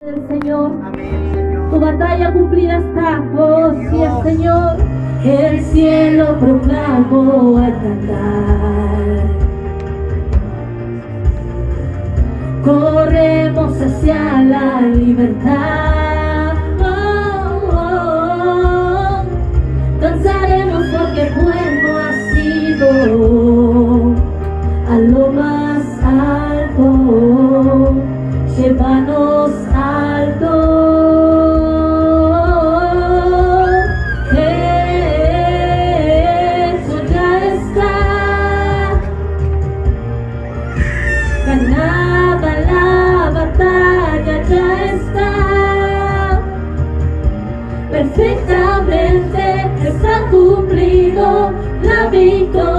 del Señor. Tu batalla cumplida está, oh Dios. sí, el Señor. El cielo proclamó al cantar. Corremos hacia la libertad. Oh, oh, oh. Danzaremos porque bueno ha sido. A lo más alto, llevanos ha cumplido la victoria.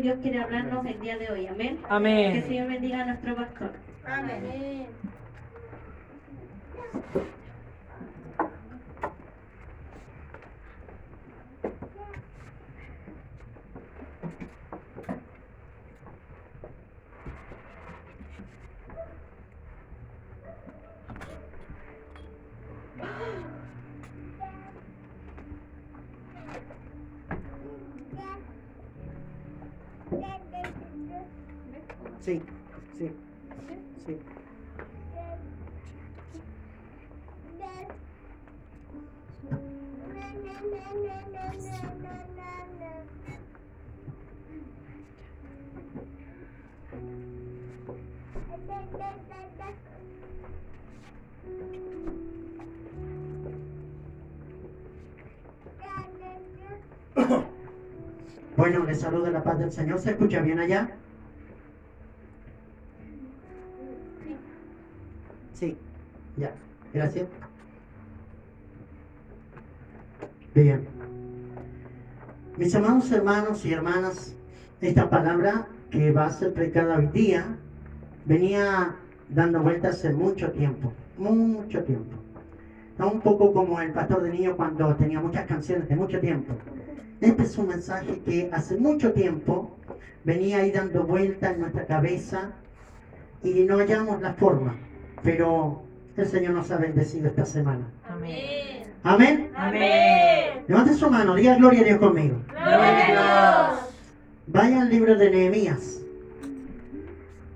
Dios quiere hablarnos el día de hoy. Amén. Amén. Que el Señor bendiga a nuestro pastor. Amén. Amén. Sí, sí, sí. Bueno, les saludo de la paz del Señor. ¿Se escucha bien allá? Ya, gracias. Bien. Mis amados hermanos y hermanas, esta palabra que va a ser predicada hoy día venía dando vueltas hace mucho tiempo, mucho tiempo. Un poco como el pastor de niño cuando tenía muchas canciones de mucho tiempo. Este es un mensaje que hace mucho tiempo venía ahí dando vueltas en nuestra cabeza y no hallamos la forma, pero el Señor nos ha bendecido esta semana. Amén. Amén. Amén. Levante su mano, diga gloria a Dios conmigo. Gloria a Dios. Vaya al libro de Nehemías.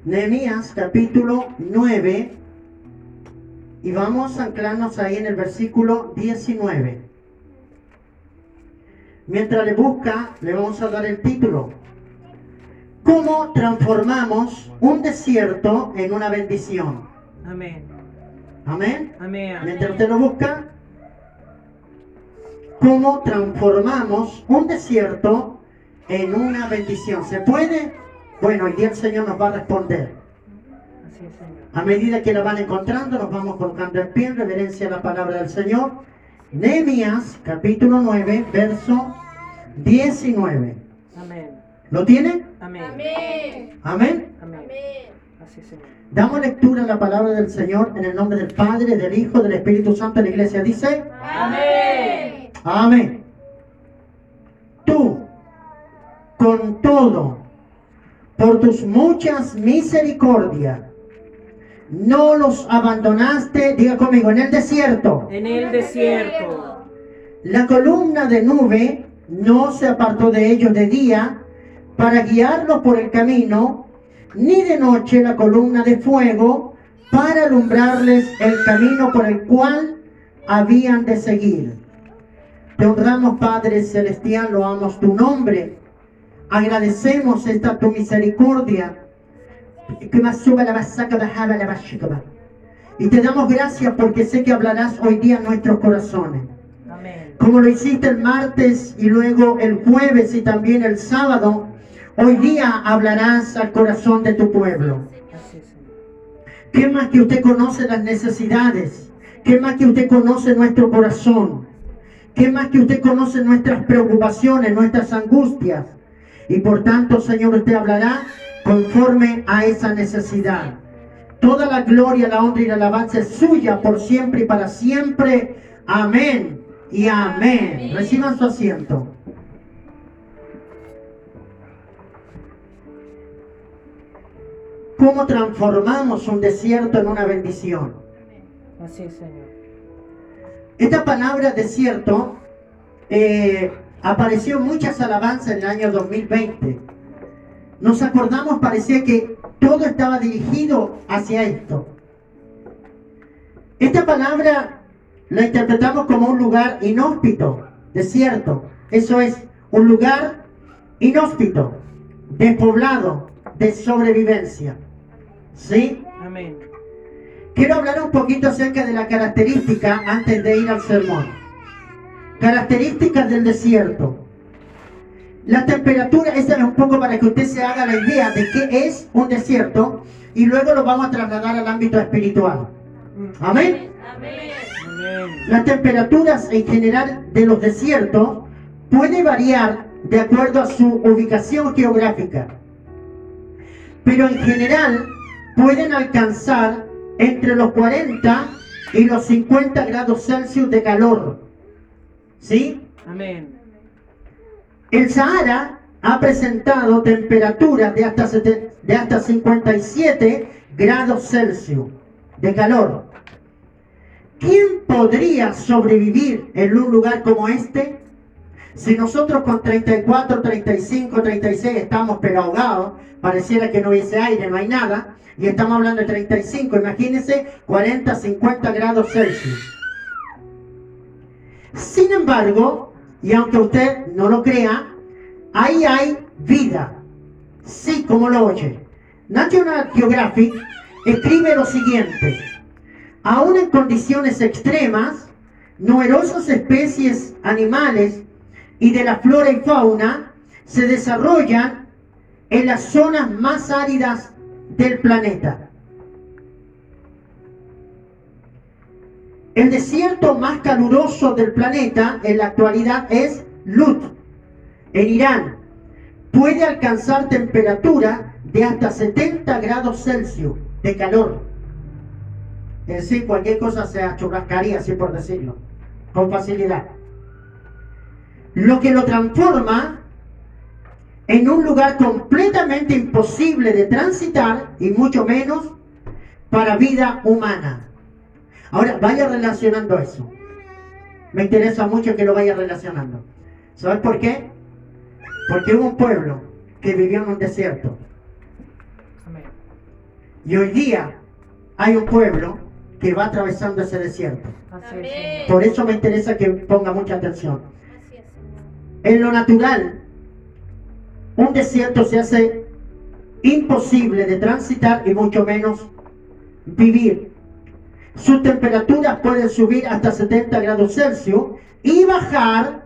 Nehemías capítulo 9 y vamos a anclarnos ahí en el versículo 19. Mientras le busca, le vamos a dar el título. ¿Cómo transformamos un desierto en una bendición? Amén. Amén. Amén. Mientras usted lo busca, ¿cómo transformamos un desierto en una bendición? ¿Se puede? Bueno, hoy día el Señor nos va a responder. Así es, Señor. A medida que la van encontrando, nos vamos colocando en pie en reverencia a la palabra del Señor. Nehemías, capítulo 9, verso 19. Amén. ¿Lo tienen? Amén. Amén. Amén. Amén. Así es, Señor. Damos lectura a la palabra del Señor en el nombre del Padre, del Hijo, del Espíritu Santo. La iglesia dice, Amén. Amén. Tú, con todo, por tus muchas misericordias, no los abandonaste, diga conmigo, en el desierto. En el desierto. La columna de nube no se apartó de ellos de día para guiarlos por el camino, ni de noche la columna de fuego para alumbrarles el camino por el cual habían de seguir. Te honramos, Padre Celestial, loamos tu nombre. Agradecemos esta tu misericordia. Y te damos gracias porque sé que hablarás hoy día en nuestros corazones. Amén. Como lo hiciste el martes y luego el jueves y también el sábado, hoy día hablarás al corazón de tu pueblo. ¿Qué más que usted conoce las necesidades? ¿Qué más que usted conoce nuestro corazón? ¿Qué más que usted conoce nuestras preocupaciones, nuestras angustias? Y por tanto, Señor, usted hablará conforme a esa necesidad. Toda la gloria, la honra y la alabanza es suya por siempre y para siempre. Amén y amén. Reciban su asiento. ¿Cómo transformamos un desierto en una bendición? Así es, Señor. Esta palabra desierto eh, apareció en muchas alabanzas en el año 2020. Nos acordamos, parecía que todo estaba dirigido hacia esto. Esta palabra la interpretamos como un lugar inhóspito, desierto. Eso es, un lugar inhóspito, despoblado, de sobrevivencia. ¿Sí? Amén. Quiero hablar un poquito acerca de la característica antes de ir al sermón. Características del desierto. La temperatura, esta es un poco para que usted se haga la idea de qué es un desierto y luego lo vamos a trasladar al ámbito espiritual. Amén. Amén. Amén. Las temperaturas en general de los desiertos puede variar de acuerdo a su ubicación geográfica. Pero en general pueden alcanzar entre los 40 y los 50 grados Celsius de calor. ¿Sí? Amén. El Sahara ha presentado temperaturas de hasta, sete- de hasta 57 grados Celsius de calor. ¿Quién podría sobrevivir en un lugar como este? Si nosotros con 34, 35, 36 estamos pero ahogados, pareciera que no hubiese aire, no hay nada, y estamos hablando de 35, imagínense 40, 50 grados Celsius. Sin embargo, y aunque usted no lo crea, ahí hay vida. Sí, como lo oye. National Geographic escribe lo siguiente. Aún en condiciones extremas, numerosas especies animales y de la flora y fauna se desarrollan en las zonas más áridas del planeta. El desierto más caluroso del planeta en la actualidad es Lut, en Irán. Puede alcanzar temperatura de hasta 70 grados Celsius de calor. en sí cualquier cosa se achurrascaría, así por decirlo, con facilidad. Lo que lo transforma en un lugar completamente imposible de transitar y mucho menos para vida humana. Ahora, vaya relacionando eso. Me interesa mucho que lo vaya relacionando. ¿Sabes por qué? Porque hubo un pueblo que vivió en un desierto. Y hoy día hay un pueblo que va atravesando ese desierto. Por eso me interesa que ponga mucha atención. En lo natural, un desierto se hace imposible de transitar y mucho menos vivir. Sus temperaturas pueden subir hasta 70 grados Celsius y bajar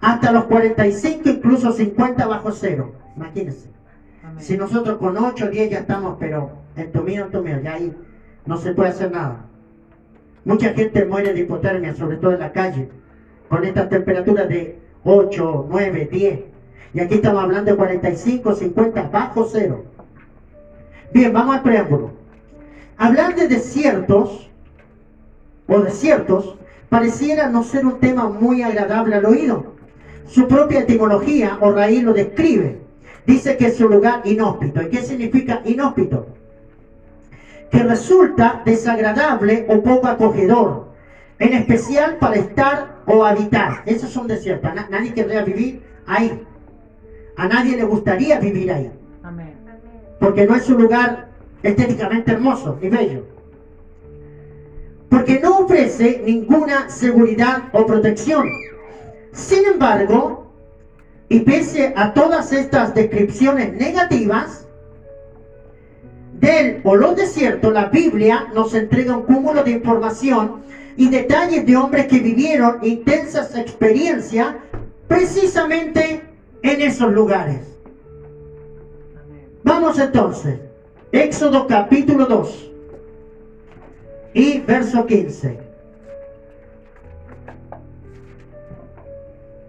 hasta los 45, incluso 50 bajo cero. Imagínense. Amén. Si nosotros con 8 o 10 ya estamos, pero en tomillo, en tomillo, ya ahí no se puede hacer nada. Mucha gente muere de hipotermia, sobre todo en la calle, con estas temperaturas de 8, 9, 10. Y aquí estamos hablando de 45, 50 bajo cero. Bien, vamos al preámbulo. Hablar de desiertos o desiertos pareciera no ser un tema muy agradable al oído. Su propia etimología o raíz lo describe. Dice que es un lugar inhóspito. ¿Y qué significa inhóspito? Que resulta desagradable o poco acogedor, en especial para estar o habitar. Son desiertos. Na- nadie querría vivir ahí. A nadie le gustaría vivir ahí, Amén. porque no es un lugar estéticamente hermoso y bello. Porque no ofrece ninguna seguridad o protección. Sin embargo, y pese a todas estas descripciones negativas del o los desiertos, la Biblia nos entrega un cúmulo de información y detalles de hombres que vivieron intensas experiencias precisamente en esos lugares. Vamos entonces, Éxodo capítulo 2 y verso 15.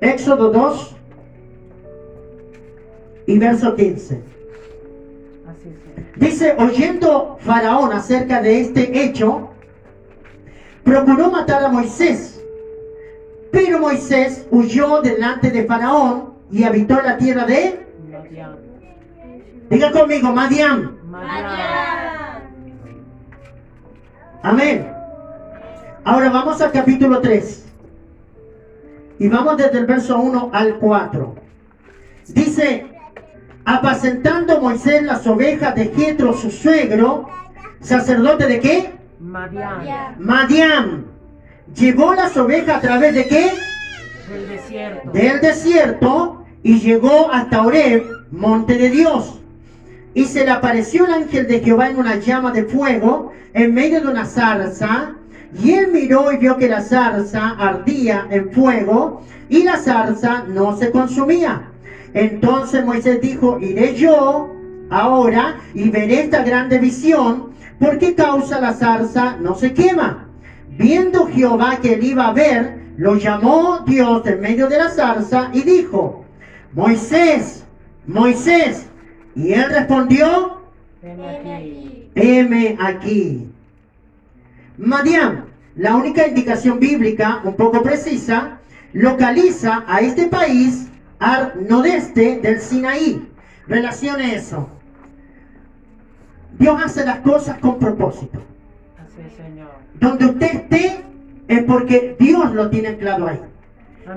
Éxodo 2 y verso 15. Así es, Señor. Dice, oyendo Faraón acerca de este hecho, procuró matar a Moisés. Pero Moisés huyó delante de Faraón y habitó la tierra de, Madián. diga conmigo, Madián. Madián. Amén. Ahora vamos al capítulo 3. Y vamos desde el verso 1 al 4. Dice, apacentando Moisés las ovejas de Jetro, su suegro, sacerdote de qué? Madián. Madián. Llevó las ovejas a través de qué? Del desierto. Del desierto y llegó hasta Oreb, monte de Dios. Y se le apareció el ángel de Jehová en una llama de fuego en medio de una zarza. Y él miró y vio que la zarza ardía en fuego y la zarza no se consumía. Entonces Moisés dijo, iré yo ahora y veré esta grande visión, ¿por qué causa la zarza no se quema? Viendo Jehová que él iba a ver, lo llamó Dios en medio de la zarza y dijo, Moisés, Moisés. Y él respondió, Ven aquí. heme aquí. Madián, la única indicación bíblica, un poco precisa, localiza a este país al nordeste del Sinaí. Relacione eso. Dios hace las cosas con propósito. Así Señor. Donde usted esté es porque Dios lo tiene claro ahí.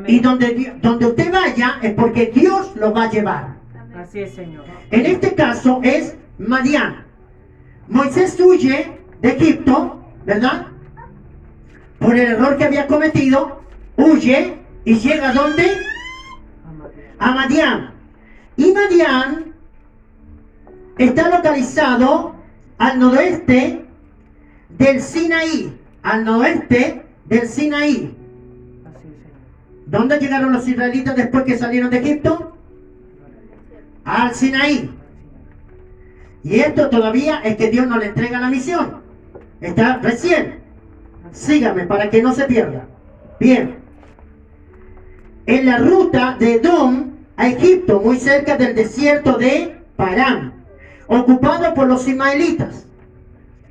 Y donde, donde usted vaya es porque Dios lo va a llevar. Así es, Señor. En este caso es Madián. Moisés huye de Egipto, ¿verdad? Por el error que había cometido, huye y llega a dónde? A Madián. Y Madián está localizado al noroeste del Sinaí. Al noroeste del Sinaí. ¿Dónde llegaron los israelitas después que salieron de Egipto? Al Sinaí. Y esto todavía es que Dios no le entrega la misión. Está recién. Sígame para que no se pierda. Bien. En la ruta de Edom a Egipto, muy cerca del desierto de Parán, ocupado por los ismaelitas.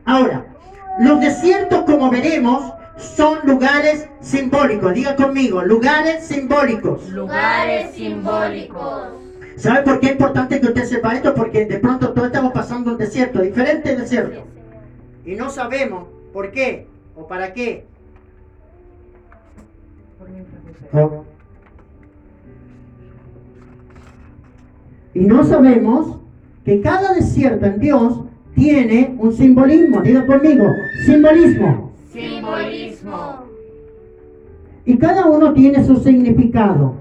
Ahora, Los desiertos, como veremos, son lugares simbólicos. Diga conmigo, lugares simbólicos. Lugares simbólicos. ¿Sabe por qué es importante que usted sepa esto? Porque de pronto todos estamos pasando un desierto, diferentes desiertos. Y no sabemos por qué o para qué. Y no sabemos que cada desierto en Dios tiene un simbolismo. Diga conmigo, simbolismo. Simbolismo. Y cada uno tiene su significado.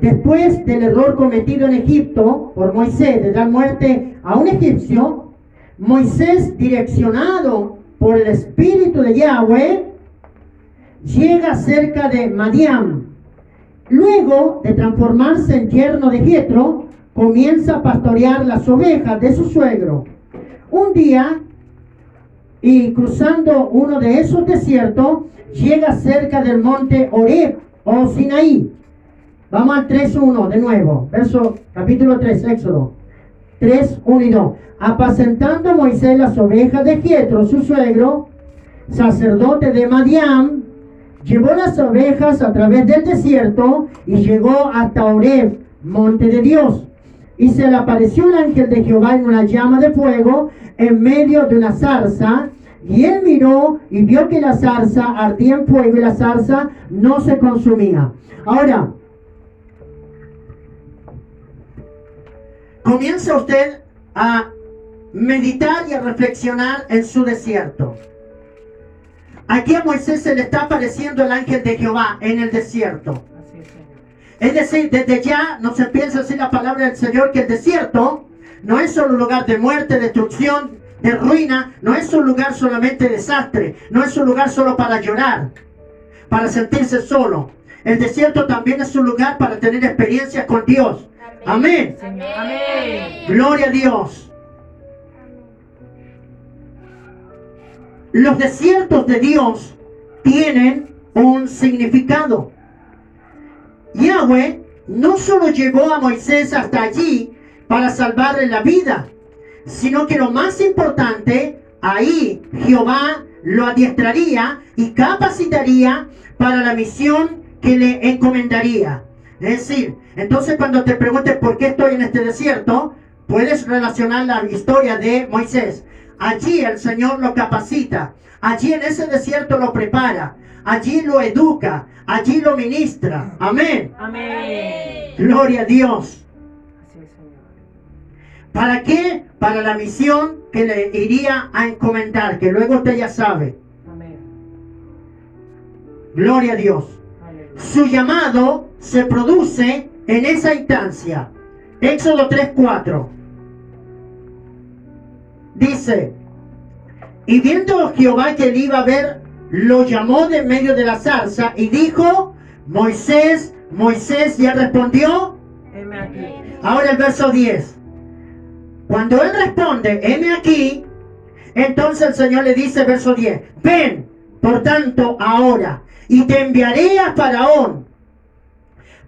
Después del error cometido en Egipto por Moisés de dar muerte a un egipcio, Moisés, direccionado por el Espíritu de Yahweh, llega cerca de Madiam. Luego de transformarse en yerno de Jetro, comienza a pastorear las ovejas de su suegro. Un día, y cruzando uno de esos desiertos, llega cerca del monte Oreb o Sinaí. Vamos al 3.1 de nuevo, verso capítulo 3, Éxodo. 3, 1 y 2. Apacentando Moisés las ovejas de Jetro, su suegro, sacerdote de Madián, llevó las ovejas a través del desierto y llegó hasta Oreb, monte de Dios. Y se le apareció el ángel de Jehová en una llama de fuego en medio de una zarza. Y él miró y vio que la zarza ardía en fuego y la zarza no se consumía. Ahora, comienza usted a meditar y a reflexionar en su desierto. Aquí a Moisés se le está apareciendo el ángel de Jehová en el desierto. Es, decir, desde ya nos empieza a decir la palabra del Señor que el desierto no es solo un lugar de muerte, destrucción, de ruina, no es un lugar solamente de desastre, no es un lugar solo para llorar, para sentirse solo. El desierto también es un lugar para tener experiencias con Dios. Amén. Amén. Gloria a Dios. Los desiertos de Dios tienen un significado. Yahweh no solo llevó a Moisés hasta allí para salvarle la vida, sino que lo más importante, ahí Jehová lo adiestraría y capacitaría para la misión que le encomendaría. Es decir, entonces cuando te preguntes por qué estoy en este desierto, puedes relacionar la historia de Moisés. Allí el Señor lo capacita, allí en ese desierto lo prepara, allí lo educa, allí lo ministra. Amén. Amén. Gloria a Dios. ¿Para qué? Para la misión que le iría a encomendar, que luego usted ya sabe. Amén. Gloria a Dios. Aleluya. Su llamado se produce en esa instancia. Éxodo 3:4. Dice, y viendo Jehová que él iba a ver, lo llamó de medio de la zarza y dijo, Moisés, Moisés ya respondió. Heme aquí. Ahora el verso 10. Cuando él responde, heme aquí, entonces el Señor le dice, verso 10, ven, por tanto, ahora, y te enviaré a Faraón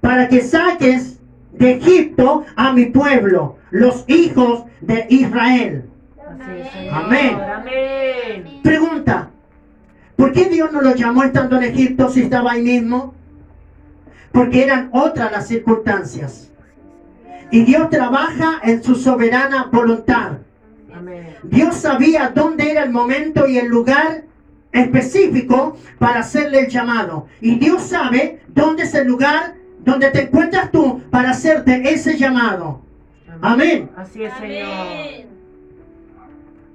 para que saques de Egipto a mi pueblo, los hijos de Israel. Amén. Amén. Pregunta, ¿por qué Dios no lo llamó estando en Egipto si estaba ahí mismo? Porque eran otras las circunstancias. Y Dios trabaja en su soberana voluntad. Amén. Dios sabía dónde era el momento y el lugar específico para hacerle el llamado. Y Dios sabe dónde es el lugar donde te encuentras tú para hacerte ese llamado. Amén. Así es, Señor.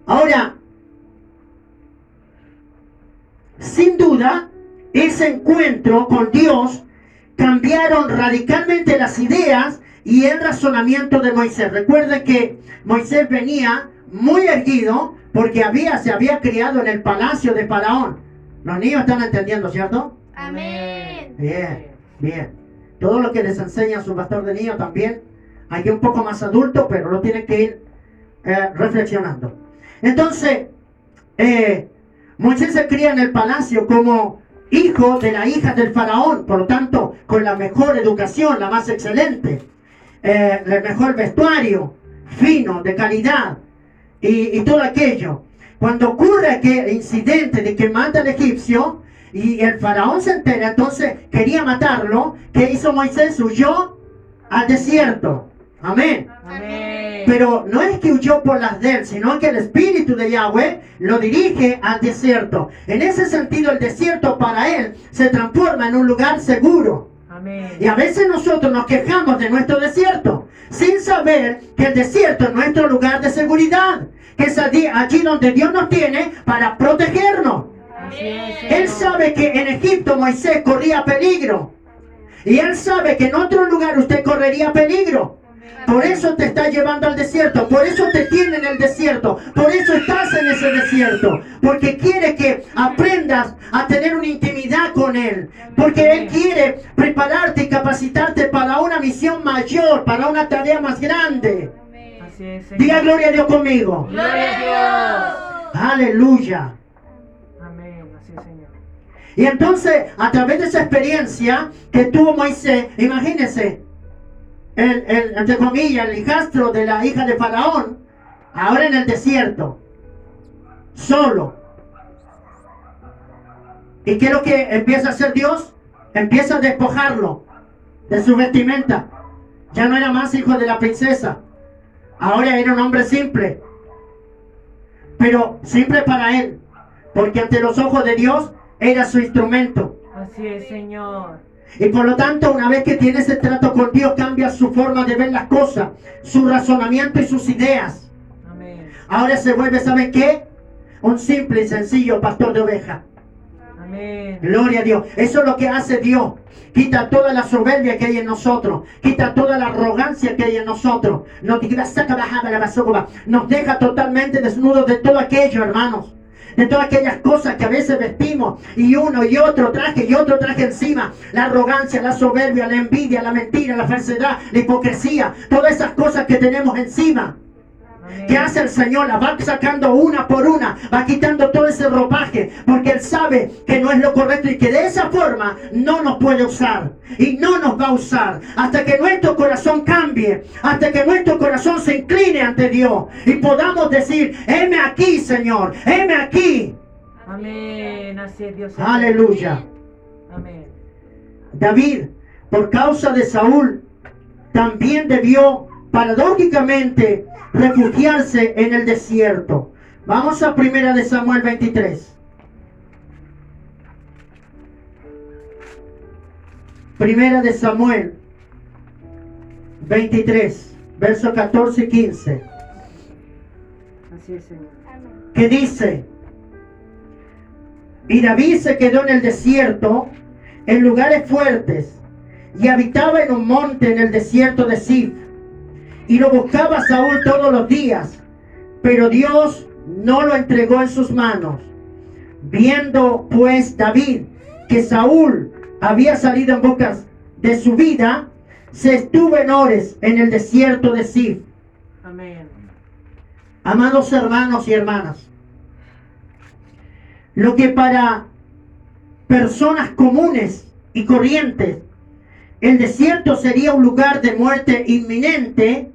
Ahora, sin duda, ese encuentro con Dios cambiaron radicalmente las ideas y el razonamiento de Moisés. Recuerden que Moisés venía muy erguido porque había, se había criado en el palacio de Faraón. Los niños están entendiendo, ¿cierto? Amén. Bien, bien. Todo lo que les enseña su pastor de niños también, hay un poco más adulto, pero lo tienen que ir eh, reflexionando. Entonces, eh, Moisés se cría en el palacio como hijo de la hija del faraón, por lo tanto, con la mejor educación, la más excelente, eh, el mejor vestuario, fino, de calidad, y, todo aquello. cuando ocurre aquel incidente de que mata al egipcio y el faraón se entera, entonces quería matarlo, ¿qué hizo Moisés? Huyó al desierto. Amén. Amén. Pero no es que huyó por las de él, sino que el Espíritu de Yahweh lo dirige al desierto. En ese sentido, el desierto para él se transforma en un lugar seguro. Amén. Y a veces nosotros nos quejamos de nuestro desierto, sin saber que el desierto es nuestro lugar de seguridad, que es allí, allí donde Dios nos tiene para protegernos. Él sabe que en Egipto Moisés corría peligro. Y él sabe que en otro lugar usted correría peligro. Por eso te está llevando al desierto. Por eso te tiene en el desierto. Por eso estás en ese desierto. Porque quiere que aprendas a tener una intimidad con Él. Porque Él quiere prepararte y capacitarte para una misión mayor, para una tarea más grande. Así es, Señor. Diga gloria a Dios conmigo. Gloria a Aleluya. Amén. Así es, Señor. Y entonces, a través de esa experiencia que tuvo Moisés, imagínense, el, el, entre comillas, el hijastro de la hija de Faraón, ahora en el desierto, solo. ¿Y qué es lo que empieza a hacer Dios? Empieza a despojarlo de su vestimenta. Ya no era más hijo de la princesa. Ahora era un hombre simple. Pero simple para él. Porque ante los ojos de Dios era su instrumento. Así es, Señor. Y por lo tanto, una vez que tiene ese trato con Dios, cambia su forma de ver las cosas, su razonamiento y sus ideas. Amén. Ahora se vuelve, ¿saben qué? Un simple y sencillo pastor de oveja. Amén. Gloria a Dios. Eso es lo que hace Dios. Quita toda la soberbia que hay en nosotros. Quita toda la arrogancia que hay en nosotros. Nos, nos deja totalmente desnudos de todo aquello, hermanos. De todas aquellas cosas que a veces vestimos y uno y otro traje y otro traje encima. La arrogancia, la soberbia, la envidia, la mentira, la falsedad, la hipocresía. Todas esas cosas que tenemos encima. ¿Qué hace el Señor? La va sacando una por una, va quitando todo ese ropaje, porque Él sabe que no es lo correcto y que de esa forma no nos puede usar y no nos va a usar hasta que nuestro corazón cambie, hasta que nuestro corazón se incline ante Dios y podamos decir, heme aquí, Señor, heme aquí. Amén. Así es, Dios. Aleluya. Amén. David, por causa de Saúl, también debió paradójicamente refugiarse en el desierto. Vamos a primera de Samuel 23. Primera de Samuel 23, versos 14 y 15, Así es, Señor. que dice, y David se quedó en el desierto, en lugares fuertes, y habitaba en un monte en el desierto de Sif. Y lo buscaba Saúl todos los días, pero Dios no lo entregó en sus manos. Viendo pues David que Saúl había salido en bocas de su vida, se estuvo en Ores, en el desierto de Sif. Amén. Amados hermanos y hermanas, lo que para personas comunes y corrientes el desierto sería un lugar de muerte inminente,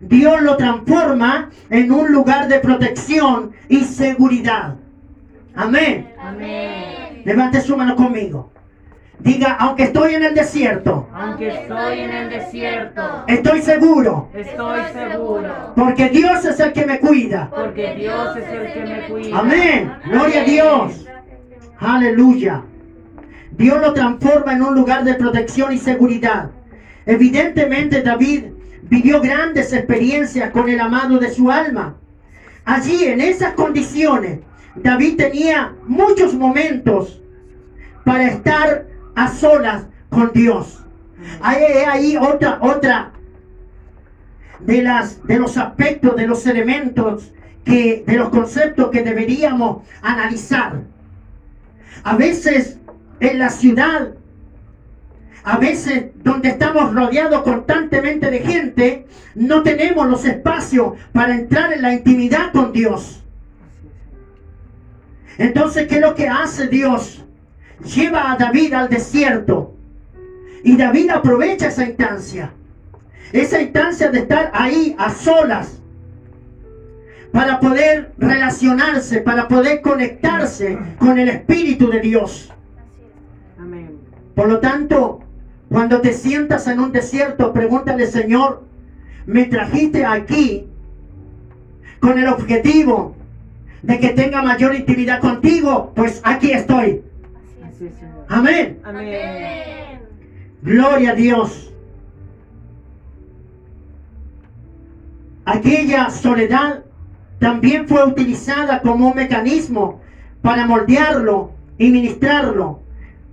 Dios lo transforma en un lugar de protección y seguridad. Amén. Amén. Levante su mano conmigo. Diga, aunque estoy en el desierto, Aunque estoy en el desierto, estoy seguro, estoy seguro. porque Dios es el que me cuida. Porque Dios es el que me cuida. Amén. Gloria a Dios. Aleluya. Dios lo transforma en un lugar de protección y seguridad. Evidentemente David vivió grandes experiencias con el amado de su alma. Allí, en esas condiciones, David tenía muchos momentos para estar a solas con Dios. Hay hay ahí otra, otra de, las, de los aspectos, de los elementos, que, de los conceptos que deberíamos analizar. A veces en la ciudad, a veces donde estamos rodeados constantemente de gente, no tenemos los espacios para entrar en la intimidad con Dios. Entonces, ¿qué es lo que hace Dios? Lleva a David al desierto. Y David aprovecha esa instancia. Esa instancia de estar ahí a solas. para poder relacionarse, para poder conectarse con el Espíritu de Dios. Por lo tanto, cuando te sientas en un desierto, pregúntale, Señor, me trajiste aquí con el objetivo de que tenga mayor intimidad contigo, pues aquí estoy. Así es, Señor. Amén. Amén. Gloria a Dios. Aquella soledad también fue utilizada como un mecanismo para moldearlo y ministrarlo,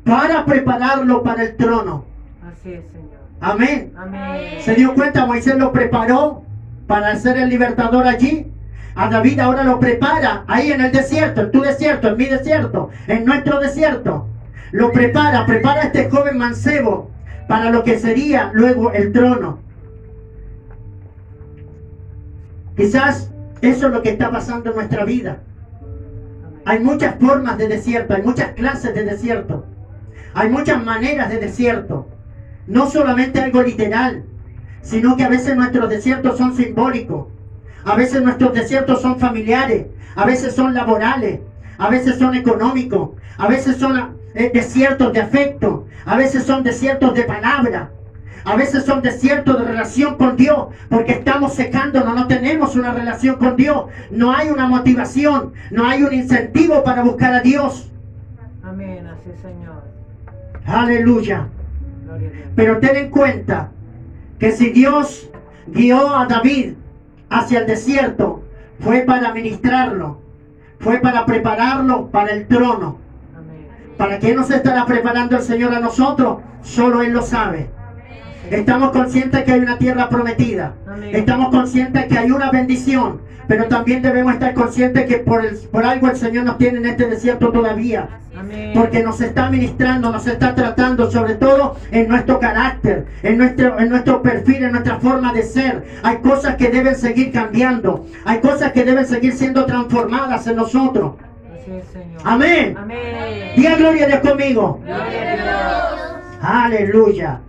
para prepararlo para el trono. Así es, Señor. Amén. Amén. Se dio cuenta, Moisés lo preparó para ser el libertador allí. A David ahora lo prepara ahí en el desierto, en tu desierto, en mi desierto, en nuestro desierto. Lo prepara, prepara a este joven mancebo para lo que sería luego el trono. Quizás eso es lo que está pasando en nuestra vida. Hay muchas formas de desierto, hay muchas clases de desierto, hay muchas maneras de desierto. No solamente algo literal, sino que a veces nuestros desiertos son simbólicos, a veces nuestros desiertos son familiares, a veces son laborales, a veces son económicos, a veces son eh, desiertos de afecto, a veces son desiertos de palabra, a veces son desiertos de relación con Dios, porque estamos secándonos, no tenemos una relación con Dios, no hay una motivación, no hay un incentivo para buscar a Dios. Amén. Así Señor. Aleluya. Pero ten en cuenta que si Dios guió a David hacia el desierto, fue para ministrarlo, fue para prepararlo para el trono. ¿Para qué nos estará preparando el Señor a nosotros? Solo Él lo sabe. Estamos conscientes que hay una tierra prometida. Amén. Estamos conscientes que hay una bendición. Pero también debemos estar conscientes que por, el- por algo el Señor nos tiene en este desierto todavía. Amén. Porque nos está ministrando, nos está tratando, sobre todo en nuestro carácter, en nuestro, en nuestro perfil, en nuestra forma de ser. Hay cosas que deben seguir cambiando. Hay cosas que deben seguir siendo transformadas en nosotros. Así es, Señor. Amén. Amén. Diga gloria a Dios conmigo. Gloria a Dios. Aleluya.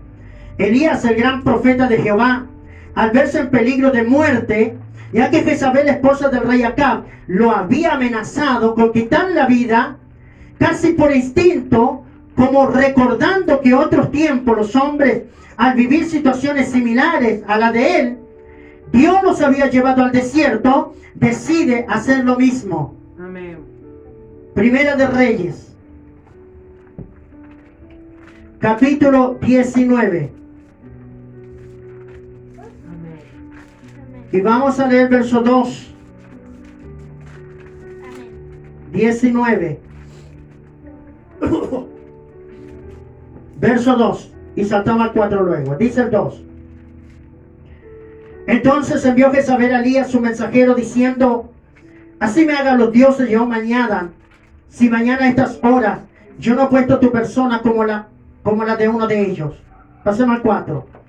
Elías, el gran profeta de Jehová, al verse en peligro de muerte, ya que Jezabel, esposa del rey Acab, lo había amenazado con quitar la vida, casi por instinto, como recordando que otros tiempos los hombres, al vivir situaciones similares a la de él, Dios los había llevado al desierto, decide hacer lo mismo. Amén. Primera de Reyes, capítulo 19. Y vamos a leer verso 2, 19. Verso 2. Y saltamos al 4 luego. Dice el 2. Entonces envió Jezabel a Elías su mensajero diciendo, así me hagan los dioses yo mañana, si mañana a estas horas yo no he puesto tu persona como la, como la de uno de ellos. Pasemos al 4.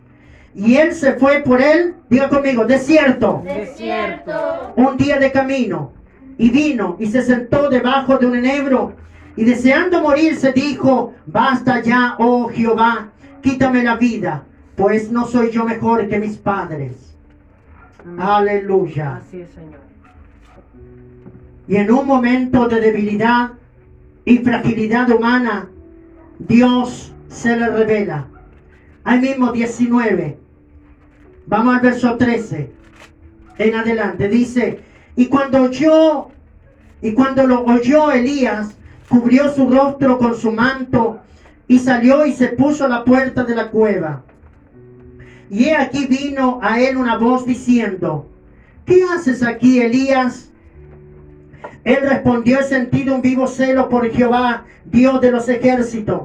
Y él se fue por él, diga conmigo, desierto, Desierto. un día de camino. Y vino y se sentó debajo de un enebro. Y deseando morirse dijo, basta ya, oh Jehová, quítame la vida, pues no soy yo mejor que mis padres. Amén. Aleluya. Así es, Señor. Y en un momento de debilidad y fragilidad humana, Dios se le revela. Ahí mismo 19. Vamos al verso 13. En adelante. Dice, y cuando oyó, y cuando lo oyó Elías, cubrió su rostro con su manto y salió y se puso a la puerta de la cueva. Y he aquí vino a él una voz diciendo, ¿qué haces aquí, Elías? Él respondió, he sentido un vivo celo por Jehová, Dios de los ejércitos,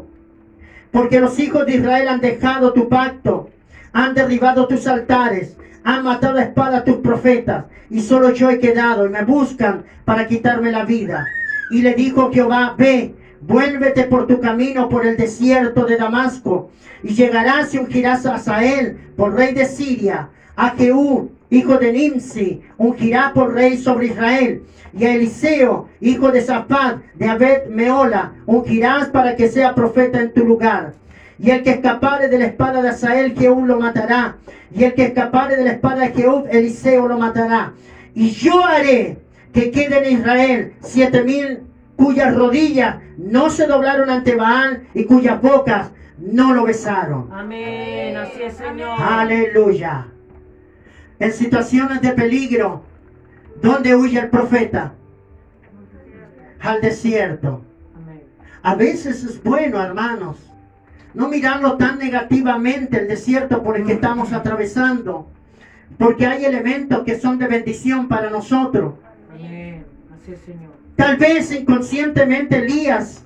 porque los hijos de Israel han dejado tu pacto, han derribado tus altares, han matado a espada tus profetas, y solo yo he quedado, y me buscan para quitarme la vida. Y le dijo Jehová, ve, vuélvete por tu camino por el desierto de Damasco, y llegarás y ungirás a Asael por rey de Siria, a Jehú, hijo de Nimsi, ungirá por rey sobre Israel, y a Eliseo, hijo de Safat, de Abed Meola, ungirás para que sea profeta en tu lugar. Y el que escapare de la espada de Asael, Jehú lo matará. Y el que escapare de la espada de Jehú, Eliseo lo matará. Y yo haré que queden en Israel siete mil cuyas rodillas no se doblaron ante Baal y cuyas bocas no lo besaron. Amén. Así es, Señor. Aleluya. En situaciones de peligro, ¿dónde huye el profeta? Al desierto. Amén. A veces es bueno, hermanos, no mirarlo tan negativamente el desierto por el que estamos atravesando, porque hay elementos que son de bendición para nosotros. Amén. Así es, Señor. Tal vez inconscientemente Elías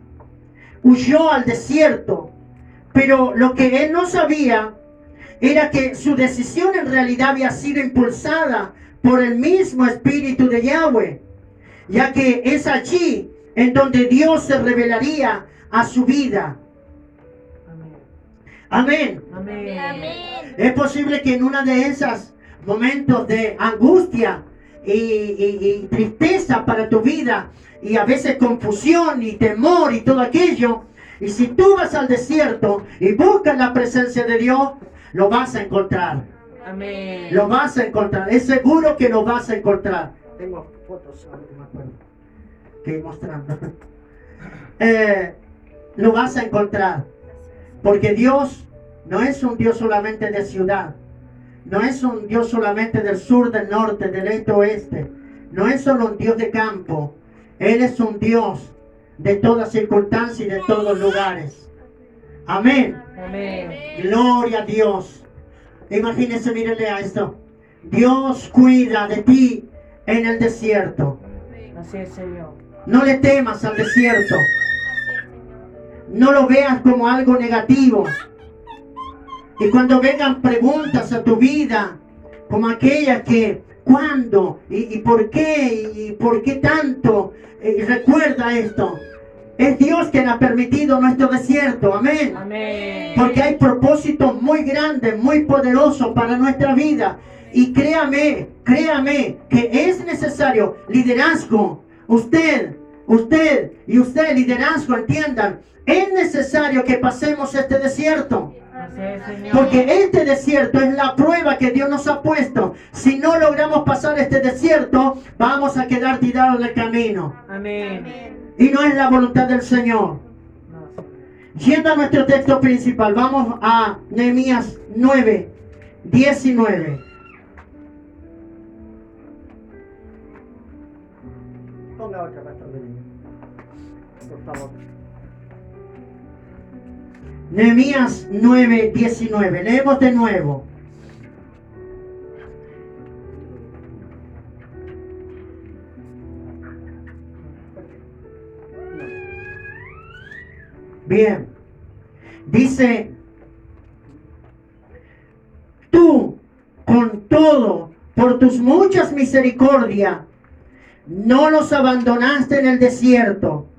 huyó al desierto, pero lo que él no sabía era que su decisión en realidad había sido impulsada por el mismo Espíritu de Yahweh, ya que es allí en donde Dios se revelaría a su vida. Amén. Amén. Amén. Es posible que en uno de esos momentos de angustia y, y- y tristeza para tu vida, y a veces confusión y temor y todo aquello, y si tú vas al desierto y buscas la presencia de Dios, lo vas a encontrar. Amén. Lo vas a encontrar. Es seguro que lo vas a encontrar. Tengo fotos que mostrando. Eh, lo vas a encontrar. Porque Dios no es un Dios solamente de ciudad. No es un Dios solamente del sur, del norte, del este, oeste. No es solo un Dios de campo. Él es un Dios de todas circunstancias y de todos lugares. Amén. Amén. Gloria a Dios. Imagínense, mírenle a esto. Dios cuida de ti en el desierto. Así es, Señor. No le temas al desierto. No lo veas como algo negativo. Y cuando vengan preguntas a tu vida, como aquella que, ¿cuándo? ¿Y, y por qué? ¿Y por qué tanto? Eh, recuerda esto. Es Dios quien ha permitido nuestro desierto. Amén. Amén. Porque hay propósitos muy grandes, muy poderosos para nuestra vida. Y créame, créame que es necesario liderazgo. Usted, usted y usted, liderazgo, entiendan. Es necesario que pasemos este desierto. Porque este desierto es la prueba que Dios nos ha puesto. Si no logramos pasar este desierto, vamos a quedar tirados del camino. Amén. Y no es la voluntad del Señor. Yendo a nuestro texto principal, vamos a Nehemías 9, 19. Ponga otra, Nehemías 9, 19. Leemos de nuevo. Bien. Dice, tú con todo, por tus muchas misericordias, no los abandonaste en el desierto.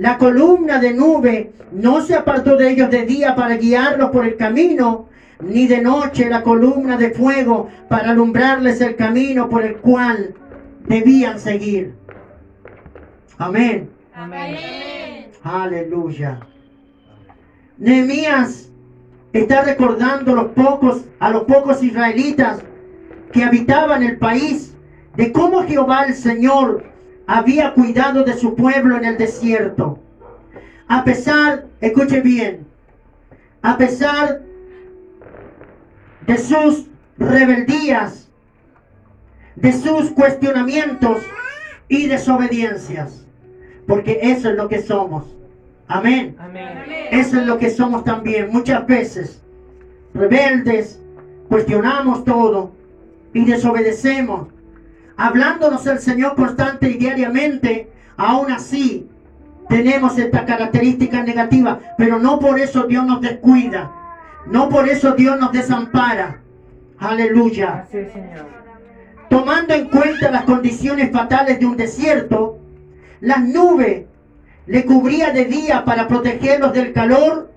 La columna de nube no se apartó de ellos de día para guiarlos por el camino, ni de noche la columna de fuego para alumbrarles el camino por el cual debían seguir. Amén. Amén. Aleluya. Nehemías está recordando los pocos, a los pocos israelitas que habitaban el país de cómo Jehová el Señor había cuidado de su pueblo en el desierto. A pesar, escuche bien, a pesar de sus rebeldías, de sus cuestionamientos y desobediencias, porque eso es lo que somos. Amén. Amén. Eso es lo que somos también. Muchas veces rebeldes, cuestionamos todo y desobedecemos. Hablándonos el Señor constante y diariamente, aún así tenemos esta característica negativa, pero no por eso Dios nos descuida. No por eso Dios nos desampara. Aleluya. Así es, Señor. Tomando en cuenta las condiciones fatales de un desierto, las nubes le cubría de día para protegerlos del calor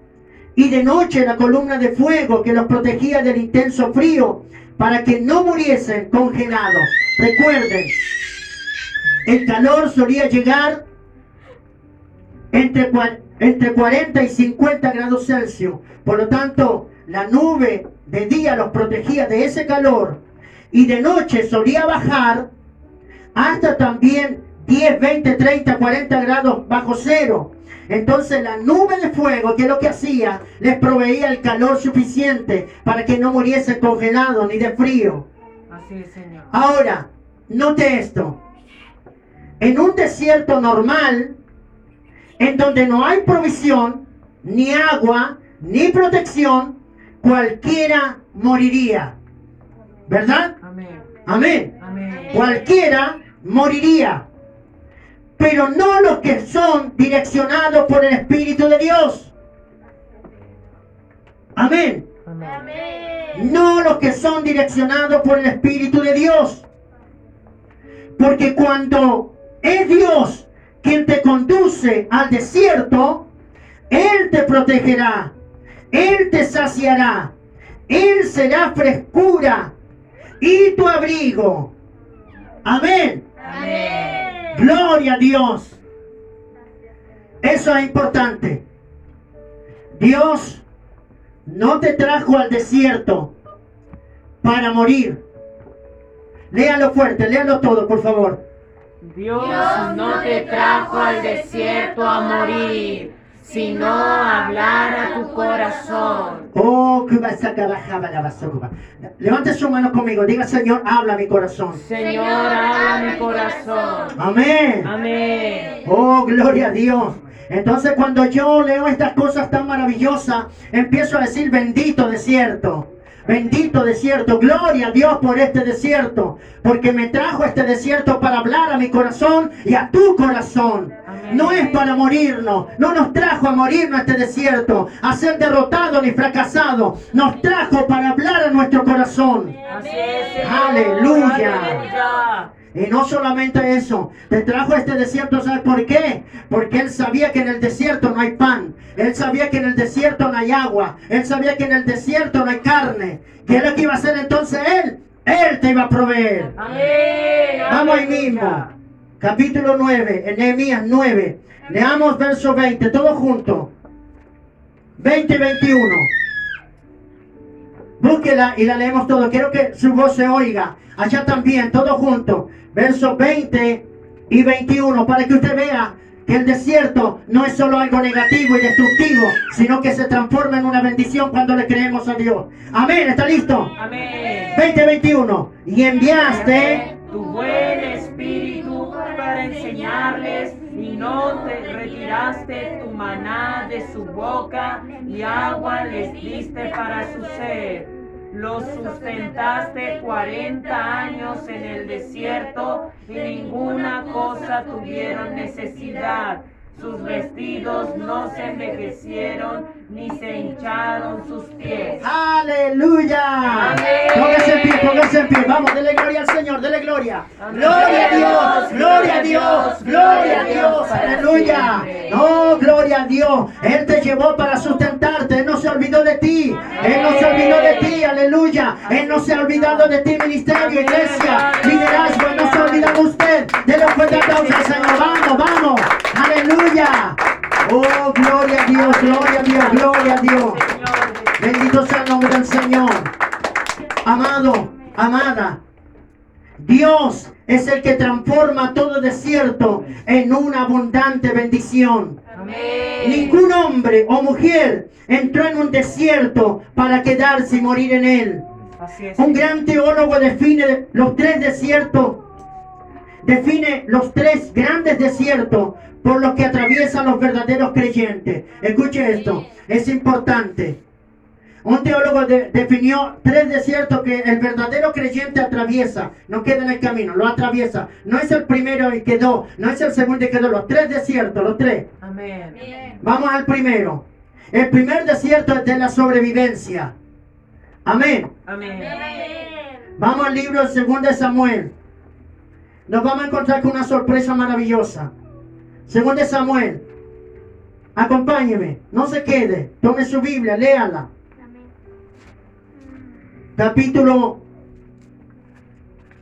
y de noche la columna de fuego que los protegía del intenso frío para que no muriesen congelados. Recuerden, el calor solía llegar entre, entre 40 y 50 grados Celsius. Por lo tanto, la nube de día los protegía de ese calor y de noche solía bajar hasta también 10, 20, 30, 40 grados bajo cero. Entonces la nube de fuego, que es lo que hacía, les proveía el calor suficiente para que no muriese congelado ni de frío. Así es, Señor. Ahora, note esto. En un desierto normal, en donde no hay provisión, ni agua, ni protección, cualquiera moriría. ¿Verdad? Amén. Amén. Amén. Cualquiera moriría. Pero no los que son direccionados por el Espíritu de Dios. Amén. Amén. No los que son direccionados por el Espíritu de Dios. Porque cuando es Dios quien te conduce al desierto, Él te protegerá, Él te saciará, Él será frescura y tu abrigo. Amén. Amén. Gloria a Dios. Eso es importante. Dios no te trajo al desierto para morir. Léalo fuerte, léalo todo, por favor. Dios no te trajo al desierto a morir, sino hablar a tu corazón. Oh, que vas a bajaba la basura. Levante su mano conmigo. Diga, Señor, habla a mi corazón. Señor, habla mi corazón. Amén. Amén. Oh, gloria a Dios. Entonces cuando yo leo estas cosas tan maravillosas, empiezo a decir bendito desierto. Bendito desierto, gloria a Dios por este desierto, porque me trajo este desierto para hablar a mi corazón y a tu corazón. No es para morirnos, no nos trajo a morirnos este desierto, a ser derrotado ni fracasado, nos trajo para hablar a nuestro corazón. Aleluya. Y no solamente eso, te trajo a este desierto, ¿sabes por qué? Porque él sabía que en el desierto no hay pan, él sabía que en el desierto no hay agua, él sabía que en el desierto no hay carne. ¿Qué es lo que iba a hacer entonces él? Él te iba a proveer. Amén. Vamos ahí mismo. Capítulo 9, en Nehemías 9. Leamos verso 20, todos juntos. 20 y 21. Búsquela y la leemos todo. Quiero que su voz se oiga. Allá también, todos juntos. Versos 20 y 21. Para que usted vea que el desierto no es solo algo negativo y destructivo, sino que se transforma en una bendición cuando le creemos a Dios. Amén. ¿Está listo? Amén. 20 21. Y enviaste. tu buen espíritu para enseñarles y no te retiraste tu maná de su boca y agua les diste para su sed. Los sustentaste 40 años en el desierto y ninguna cosa tuvieron necesidad. Sus vestidos no se envejecieron ni se hincharon sus pies. Aleluya. Amén. Póngase en pie, póngase en pie. Vamos, dele gloria al Señor, dele gloria. Amén. Gloria a Dios, gloria a Dios, gloria a Dios. Aleluya. No, gloria a Dios. Él te llevó para sustentarte. Él no se olvidó de ti. Él no se olvidó de ti. Aleluya. Él no se ha olvidado de ti, ministerio, iglesia, liderazgo. Él no se ha olvidado de usted. Dele un fuerte aplauso al Señor. Vamos, vamos. Aleluya. Oh, gloria a Dios, gloria a Dios, gloria a Dios. Bendito sea el nombre del Señor. Amado, amada. Dios es el que transforma todo desierto en una abundante bendición. Amén. Ningún hombre o mujer entró en un desierto para quedarse y morir en él. Así es. Un gran teólogo define los tres desiertos, define los tres grandes desiertos por los que atraviesan los verdaderos creyentes. Escuche esto, es importante. Un teólogo de- definió tres desiertos que el verdadero creyente atraviesa, no queda en el camino, lo atraviesa. No es el primero y quedó, no es el segundo y quedó, los tres desiertos, los tres. Amén. Vamos al primero. El primer desierto es de la sobrevivencia. Amén. Amén. Vamos al libro de 2 de Samuel. Nos vamos a encontrar con una sorpresa maravillosa. 2 de Samuel. Acompáñeme, no se quede. Tome su Biblia, léala. Capítulo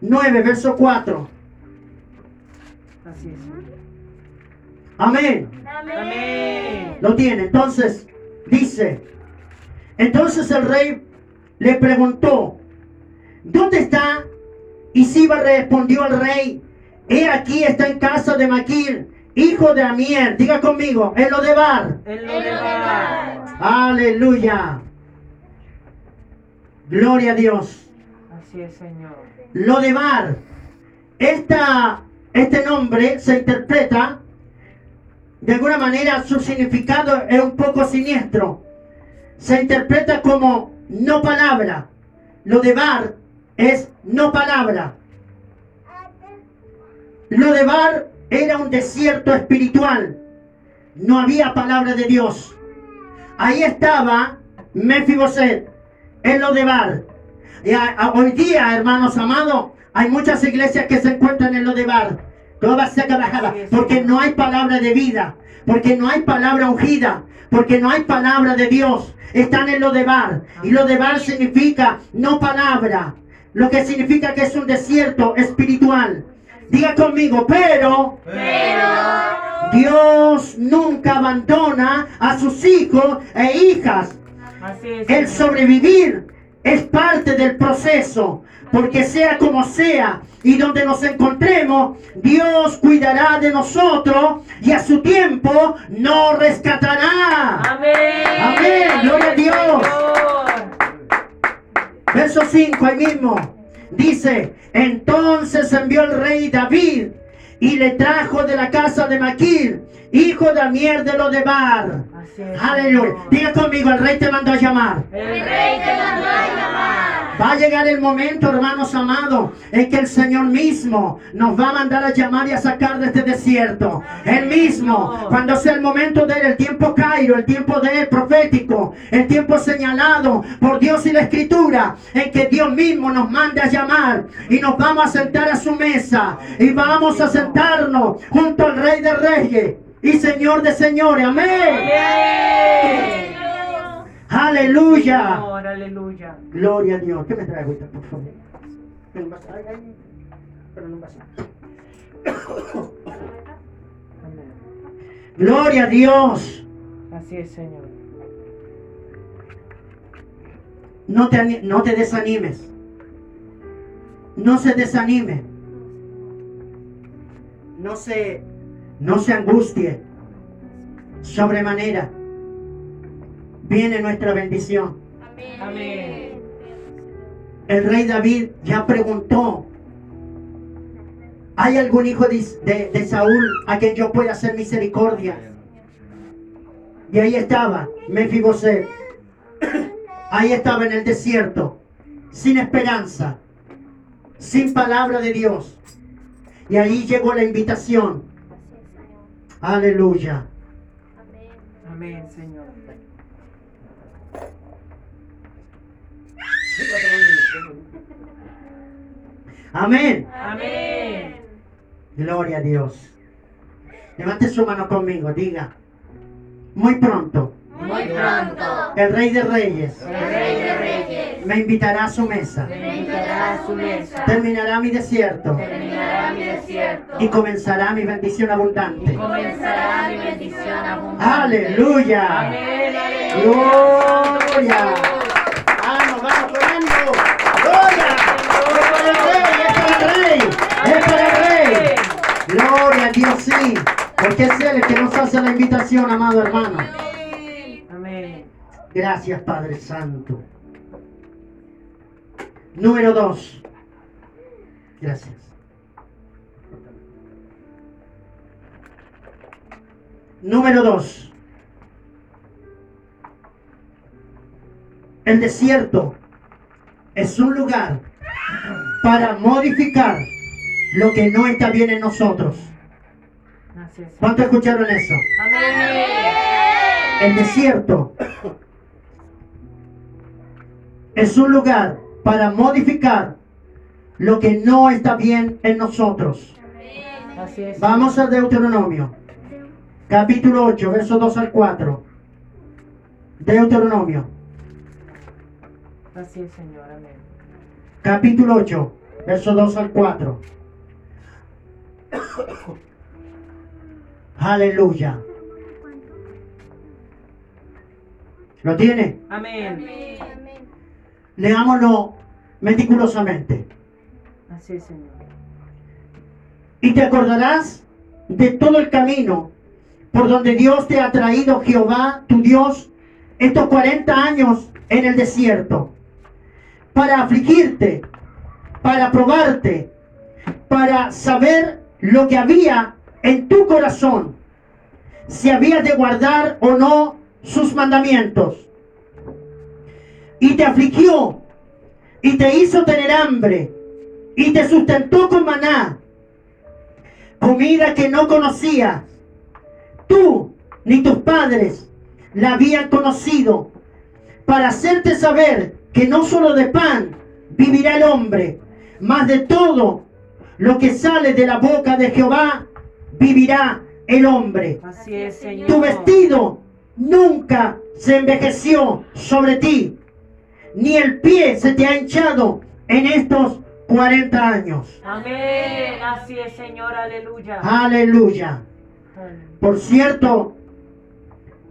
9, verso 4. Así es. Amén. Amén. Lo tiene. Entonces, dice, entonces el rey le preguntó, ¿dónde está? Y Siba respondió al rey, He aquí está en casa de Maquil, hijo de Amiel. Diga conmigo, en lo de Bar. En lo de Bar. Aleluya. Gloria a Dios. Así es, Señor. Lo de Bar. Esta, este nombre se interpreta, de alguna manera su significado es un poco siniestro. Se interpreta como no palabra. Lo de Bar es no palabra. Lo de Bar era un desierto espiritual. No había palabra de Dios. Ahí estaba Mefiboset, en lo de Bar. Y a- a- hoy día, hermanos amados, hay muchas iglesias que se encuentran en lo de Bar. Todas se acabajadas, porque no hay palabra de vida, porque no hay palabra ungida, porque no hay palabra de Dios. Están en lo de Bar. Y lo de Bar significa no palabra. Lo que significa que es un desierto espiritual. Diga conmigo, pero Dios nunca abandona a sus hijos e hijas. Así es. El sobrevivir es parte del proceso, porque sea como sea y donde nos encontremos, Dios cuidará de nosotros y a su tiempo nos rescatará. Amén. Amén. Gloria a Dios. Verso 5 ahí mismo. Dice, entonces envió el rey David y le trajo de la casa de Maquil, hijo de Amier de Lodebar. Aleluya. Diga conmigo, el rey te mandó a llamar. El rey te mandó a llamar. Va a llegar el momento, hermanos amados, en que el Señor mismo nos va a mandar a llamar y a sacar de este desierto. Él mismo, cuando sea el momento de él, el tiempo Cairo, el tiempo de él profético, el tiempo señalado por Dios y la Escritura, en que Dios mismo nos mande a llamar y nos vamos a sentar a su mesa y vamos a sentarnos junto al Rey de Reyes y Señor de Señores. Amén. Amén. Aleluya. Señor, aleluya. Gloria a Dios. ¿Qué me trae ahorita, por favor? En un vaso. Ay, ay, pero en un vaso. Gloria a Dios. Así es, Señor. No te, no te desanimes. No se desanime. No se, no se angustie. Sobremanera. Viene nuestra bendición. Amén. El rey David ya preguntó. ¿Hay algún hijo de, de- de Saúl a quien yo pueda hacer misericordia? Y ahí estaba Mefiboset. Ahí estaba en el desierto, sin esperanza, sin palabra de Dios. Y ahí llegó la invitación. Aleluya. Amén, Señor. Amén. Amén. Gloria a Dios. Levante su mano conmigo, diga. Muy pronto, Muy pronto, el Rey de Reyes el Rey de Reyes me invitará a su mesa. me invitará a su mesa, Terminará mi desierto terminará mi desierto y comenzará mi bendición abundante. comenzará mi bendición abundante. Aleluya. Amén. Aleluya. Gloria. Gloria a Dios, sí. Porque es Él el que nos hace la invitación, amado hermano. Amén. Gracias, Padre Santo. Número dos. Gracias. Número dos. El desierto es un lugar para modificar lo que no está bien en nosotros. Así es. ¿Cuánto escucharon eso? Amén. El desierto es un lugar para modificar lo que no está bien en nosotros. Así es. Vamos a Deuteronomio, capítulo 8, versos 2 al 4. Deuteronomio, Así es, Señor. Amén. capítulo 8, versos 2 al 4. Aleluya. ¿Lo tiene? Amén. Leámoslo meticulosamente. Así es, Señor. Y te acordarás de todo el camino por donde Dios te ha traído Jehová, tu Dios, estos 40 años en el desierto, para afligirte, para probarte, para saber lo que había en tu corazón, si habías de guardar o no sus mandamientos. Y te afligió, y te hizo tener hambre, y te sustentó con maná, comida que no conocías. Tú ni tus padres la habían conocido, para hacerte saber que no solo de pan vivirá el hombre, mas de todo lo que sale de la boca de Jehová vivirá el hombre. Así es, Señor. Tu vestido nunca se envejeció sobre ti, ni el pie se te ha hinchado en estos 40 años. Amén. Así es, Señor. Aleluya. Aleluya. Por cierto,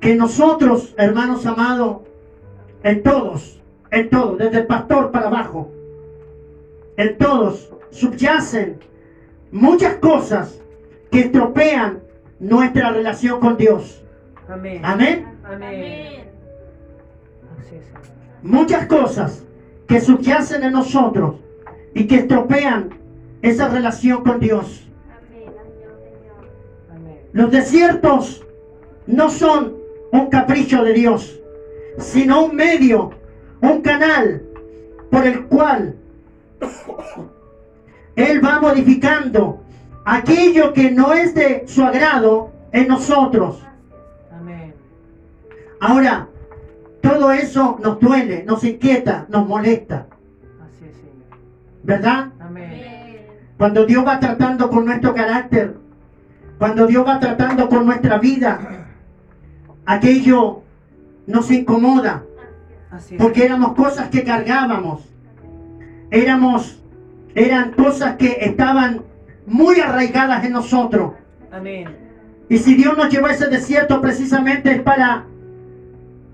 que nosotros, hermanos amados, en todos, en todos, desde el pastor para abajo, en todos subyacen muchas cosas que estropean nuestra relación con Dios. Amén. Amén. Amén. Muchas cosas que subyacen en nosotros y que estropean esa relación con Dios. Los desiertos no son un capricho de Dios, sino un medio, un canal por el cual Él va modificando aquello que no es de su agrado en nosotros. Amén. Ahora, todo eso nos duele, nos inquieta, nos molesta, Así es, Señor. ¿verdad? Amén. Cuando Dios va tratando con nuestro carácter, cuando Dios va tratando con nuestra vida, aquello nos incomoda, Así es. porque éramos cosas que cargábamos, éramos, eran cosas que estaban muy arraigadas en nosotros. Amén. Y si Dios nos llevó a ese desierto precisamente es para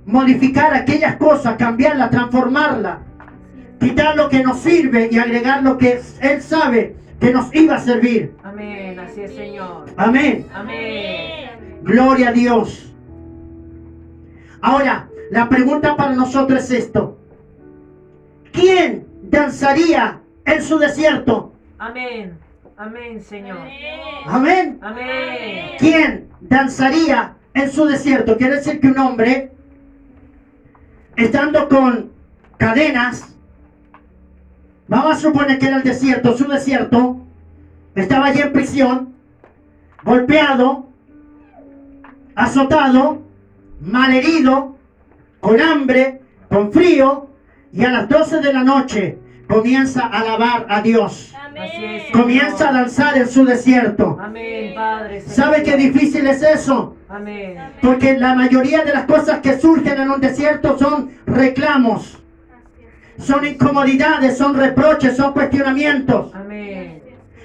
modificar aquellas cosas, cambiarlas, transformarlas, quitar lo que nos sirve y agregar lo que Él sabe que nos iba a servir. Amén. Así es, Señor. Amén. Amén. Gloria a Dios. Ahora, la pregunta para nosotros es esto. ¿Quién danzaría en su desierto? Amén. Amén, Señor. Amén. Amén. ¿Quién danzaría en su desierto? Quiere decir que un hombre, estando con cadenas, vamos a suponer que era el desierto, su desierto, estaba allí en prisión, golpeado, azotado, malherido, con hambre, con frío, y a las 12 de la noche comienza a alabar a Dios. Comienza a danzar en su desierto. Amén, Padre. ¿Sabe qué difícil es eso? Amén. Porque la mayoría de las cosas que surgen en un desierto son reclamos, son incomodidades, son reproches, son cuestionamientos. Amén.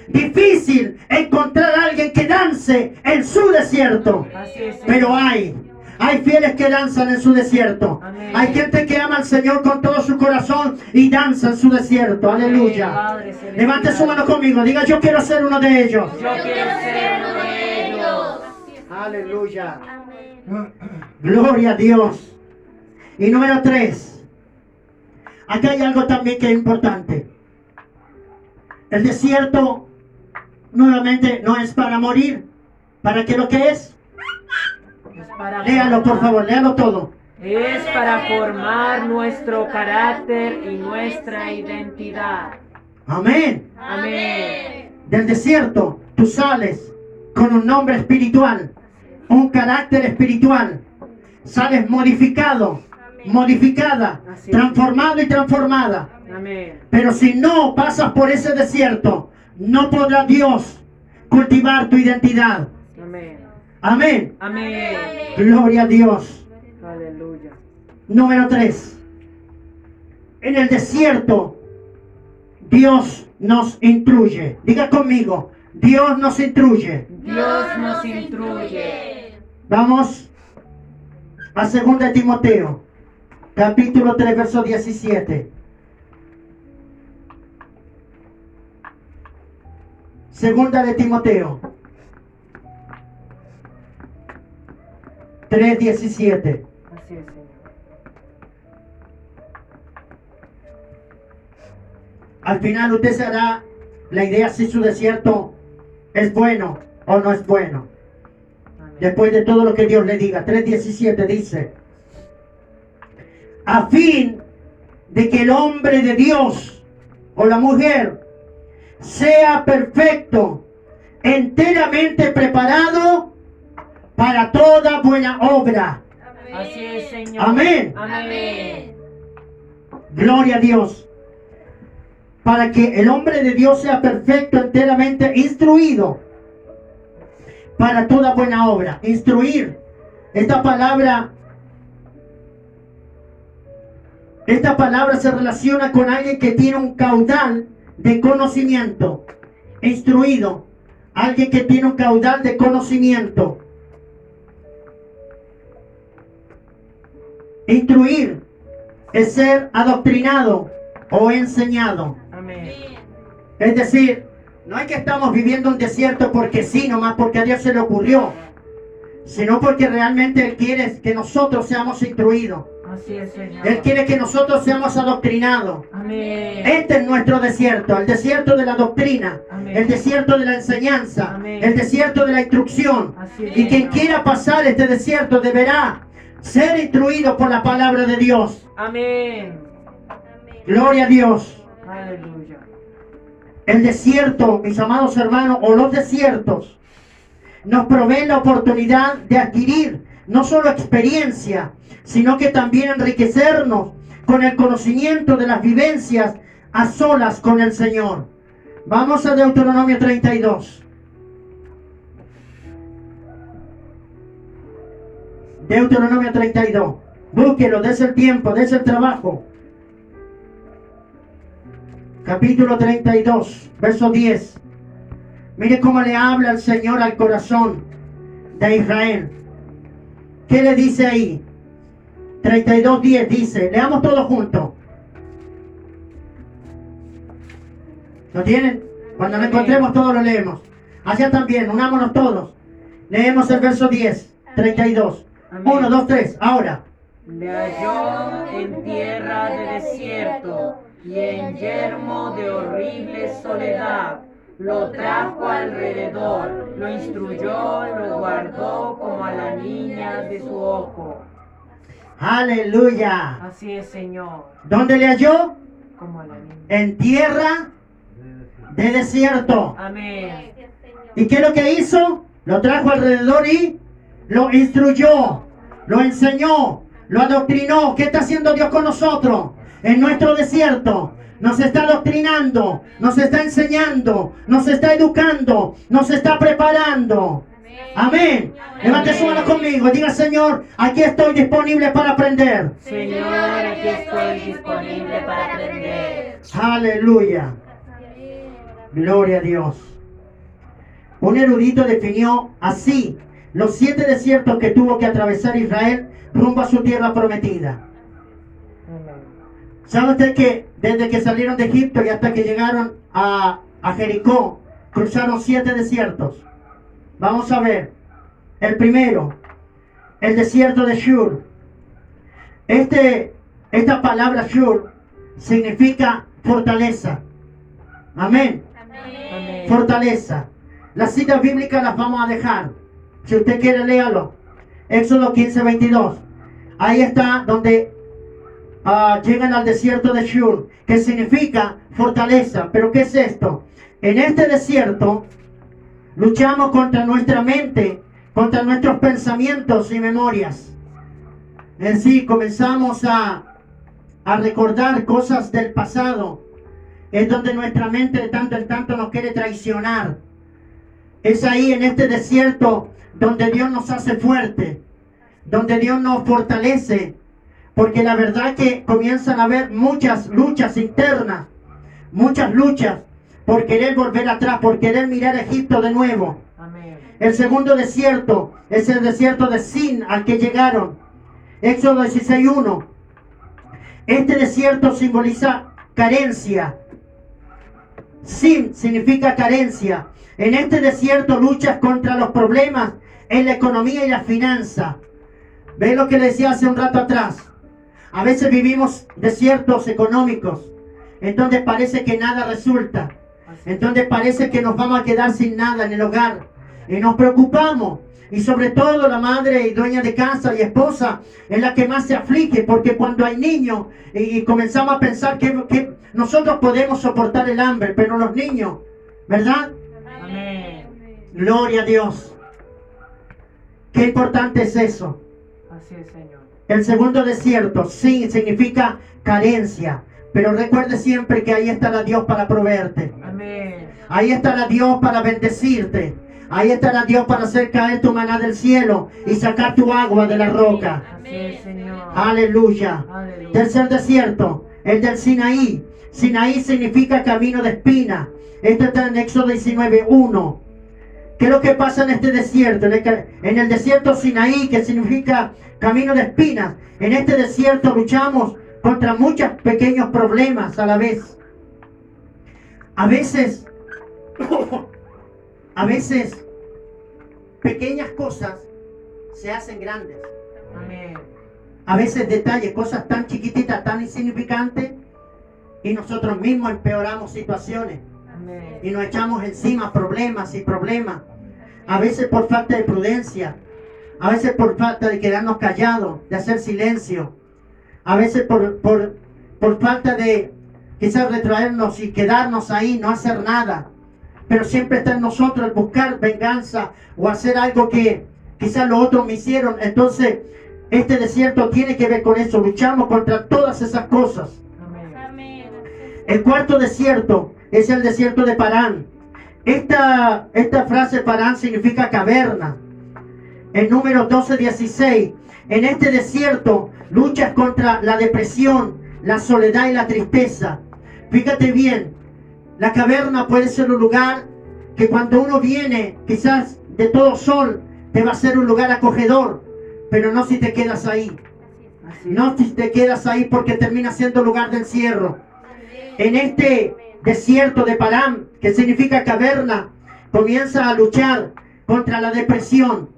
Difícil encontrar a alguien que dance en su desierto. Así es, Señor. Pero hay, hay fieles que danzan en su desierto. Amén. Hay gente que ama al Señor con todo su corazón y danza en su desierto. Amén, Aleluya. Padre. Levante su mano conmigo. Diga, yo quiero ser uno de ellos. Yo quiero ser uno de ellos. Aleluya. Gloria a Dios. Y número tres. Acá hay algo también que es importante. El desierto nuevamente no es para morir. ¿Para qué lo que es? Léalo, por favor, léalo todo. Es para formar nuestro carácter y nuestra identidad. Amén. Amén. Del desierto tú sales con un nombre espiritual, un carácter espiritual. Sales modificado, modificada, transformado y transformada. Amén. Pero si no pasas por ese desierto, no podrá Dios cultivar tu identidad. Amén. Amén. Amén. Gloria a Dios. Aleluya. Número 3. En el desierto, Dios nos instruye. Diga conmigo, Dios nos instruye. Dios nos instruye. Vamos a 2 de Timoteo, capítulo 3, verso 17. Segunda de Timoteo 3:17. Así es, Señor. Al final usted se hará la idea si su desierto es bueno o no es bueno. Amén. Después de todo lo que Dios le diga. 3.17 dice, a fin de que el hombre de Dios o la mujer sea perfecto, enteramente preparado para toda buena obra. Así es, Señor. Amén. Amén. Gloria a Dios. Para que el hombre de Dios sea perfecto, enteramente instruido para toda buena obra. Instruir. Esta palabra, esta palabra se relaciona con alguien que tiene un caudal de conocimiento. Instruido. Alguien que tiene un caudal de conocimiento. Instruir es ser adoctrinado o enseñado. Amén. Es decir, no es que estamos viviendo un desierto porque sí, nomás porque a Dios se le ocurrió, sino porque realmente Él quiere que nosotros seamos instruidos. Así es, Señor. Él quiere que nosotros seamos adoctrinados. Amén. Este es nuestro desierto, el desierto de la doctrina, Amén. el desierto de la enseñanza, Amén. el desierto de la instrucción. Y quien quiera pasar este desierto deberá ser instruido por la palabra de Dios. Amén. Gloria a Dios. Aleluya. El desierto, mis amados hermanos, o los desiertos, nos proveen la oportunidad de adquirir no solo experiencia, sino que también enriquecernos con el conocimiento de las vivencias a solas con el Señor. Vamos a Deuteronomio 32. Deuteronomio 32. Búsquelo, des el tiempo, des el trabajo. Capítulo 32, verso 10. Mire cómo le habla el Señor al corazón de Israel. ¿Qué le dice ahí? 32, 10 dice, leamos todos juntos. ¿Lo tienen? Cuando lo encontremos todos lo leemos. Allá también, unámonos todos. Leemos el verso 10, 32. Amén. 1, 2, 3, ahora. Le halló en tierra de desierto y en yermo de horrible soledad. Lo trajo alrededor, lo instruyó, lo guardó como a la niña de su ojo. Aleluya. Así es, Señor, ¿Dónde le halló? como a la niña. En tierra de desierto. Amén. ¿Y qué es lo que hizo? Lo trajo alrededor y lo instruyó, lo enseñó, lo adoctrinó. ¿Qué está haciendo Dios con nosotros? En nuestro desierto. Nos está adoctrinando, nos está enseñando, nos está educando, nos está preparando. Amén. Levante su mano conmigo. Diga, Señor, aquí estoy disponible para aprender. Señor, aquí estoy disponible para aprender. Aleluya. Gloria a Dios. Un erudito definió así los siete desiertos que tuvo que atravesar Israel rumbo a su tierra prometida. ¿Sabe usted que desde que salieron de Egipto y hasta que llegaron a, a Jericó, cruzaron siete desiertos? Vamos a ver. El primero, el desierto de Shur. Este, esta palabra Shur significa fortaleza. Amén. Amén. Fortaleza. Las citas bíblicas las vamos a dejar. Si usted quiere, léalo. Éxodo 15, 22. Ahí está donde ah, llegan al desierto de Shur, que significa fortaleza. Pero ¿qué es esto? En este desierto luchamos contra nuestra mente, contra nuestros pensamientos y memorias. En sí, comenzamos a, a recordar cosas del pasado. Es donde nuestra mente de tanto en tanto nos quiere traicionar. Es ahí en este desierto donde Dios nos hace fuerte, donde Dios nos fortalece, porque la verdad que comienzan a haber muchas luchas internas, muchas luchas por querer volver atrás, por querer mirar a Egipto de nuevo. Amén. El segundo desierto es el desierto de Sin al que llegaron. Éxodo 16.1. Este desierto simboliza carencia. Sin significa carencia. En este desierto luchas contra los problemas en la economía y la finanza. ¿Ve lo que le decía hace un rato atrás? A veces vivimos desiertos económicos, en donde parece que nada resulta, en donde parece que nos vamos a quedar sin nada en el hogar. Y nos preocupamos. Y sobre todo la madre y dueña de casa y esposa es la que más se aflige, porque cuando hay niños y, comenzamos a pensar que, que nosotros podemos soportar el hambre, pero los niños, ¿verdad? Amén. Gloria a Dios. Qué importante es eso. Así es, Señor. El segundo desierto, sí, significa carencia. Pero recuerde siempre que ahí estará Dios para proveerte. Amén. Ahí estará Dios para bendecirte. Ahí estará Dios para hacer caer tu maná del cielo y sacar tu agua de la roca. Señor. Aleluya. Aleluya. Tercer desierto, el del Sinaí. Sinaí significa camino de espina. Esto está en Éxodo 19.1. ¿Qué es lo que pasa en este desierto? En el, desierto Sinaí, que significa camino de espinas. En este desierto luchamos contra muchos pequeños problemas a la vez. A veces, a veces, pequeñas cosas se hacen grandes. Amén. A veces detalles, cosas tan chiquititas, tan insignificantes, y nosotros mismos empeoramos situaciones Amén. y nos echamos encima problemas y problemas. A veces por falta de prudencia, a veces por falta de quedarnos callados, de hacer silencio, a veces por, por, por falta de quizás retraernos y quedarnos ahí, no hacer nada. Pero siempre está en nosotros el buscar venganza o hacer algo que quizás los otros me hicieron. Entonces, este desierto tiene que ver con eso. Luchamos contra todas esas cosas. Amén. El cuarto desierto es el desierto de Parán. Esta, esta frase Parán significa caverna. En número 12, 16. En este desierto luchas contra la depresión, la soledad y la tristeza. Fíjate bien, la caverna puede ser un lugar que cuando uno viene, quizás de todo sol, te va a ser un lugar acogedor, pero no si te quedas ahí. No si te quedas ahí porque termina siendo lugar de encierro. En este desierto de Param, que significa caverna, comienza a luchar contra la depresión.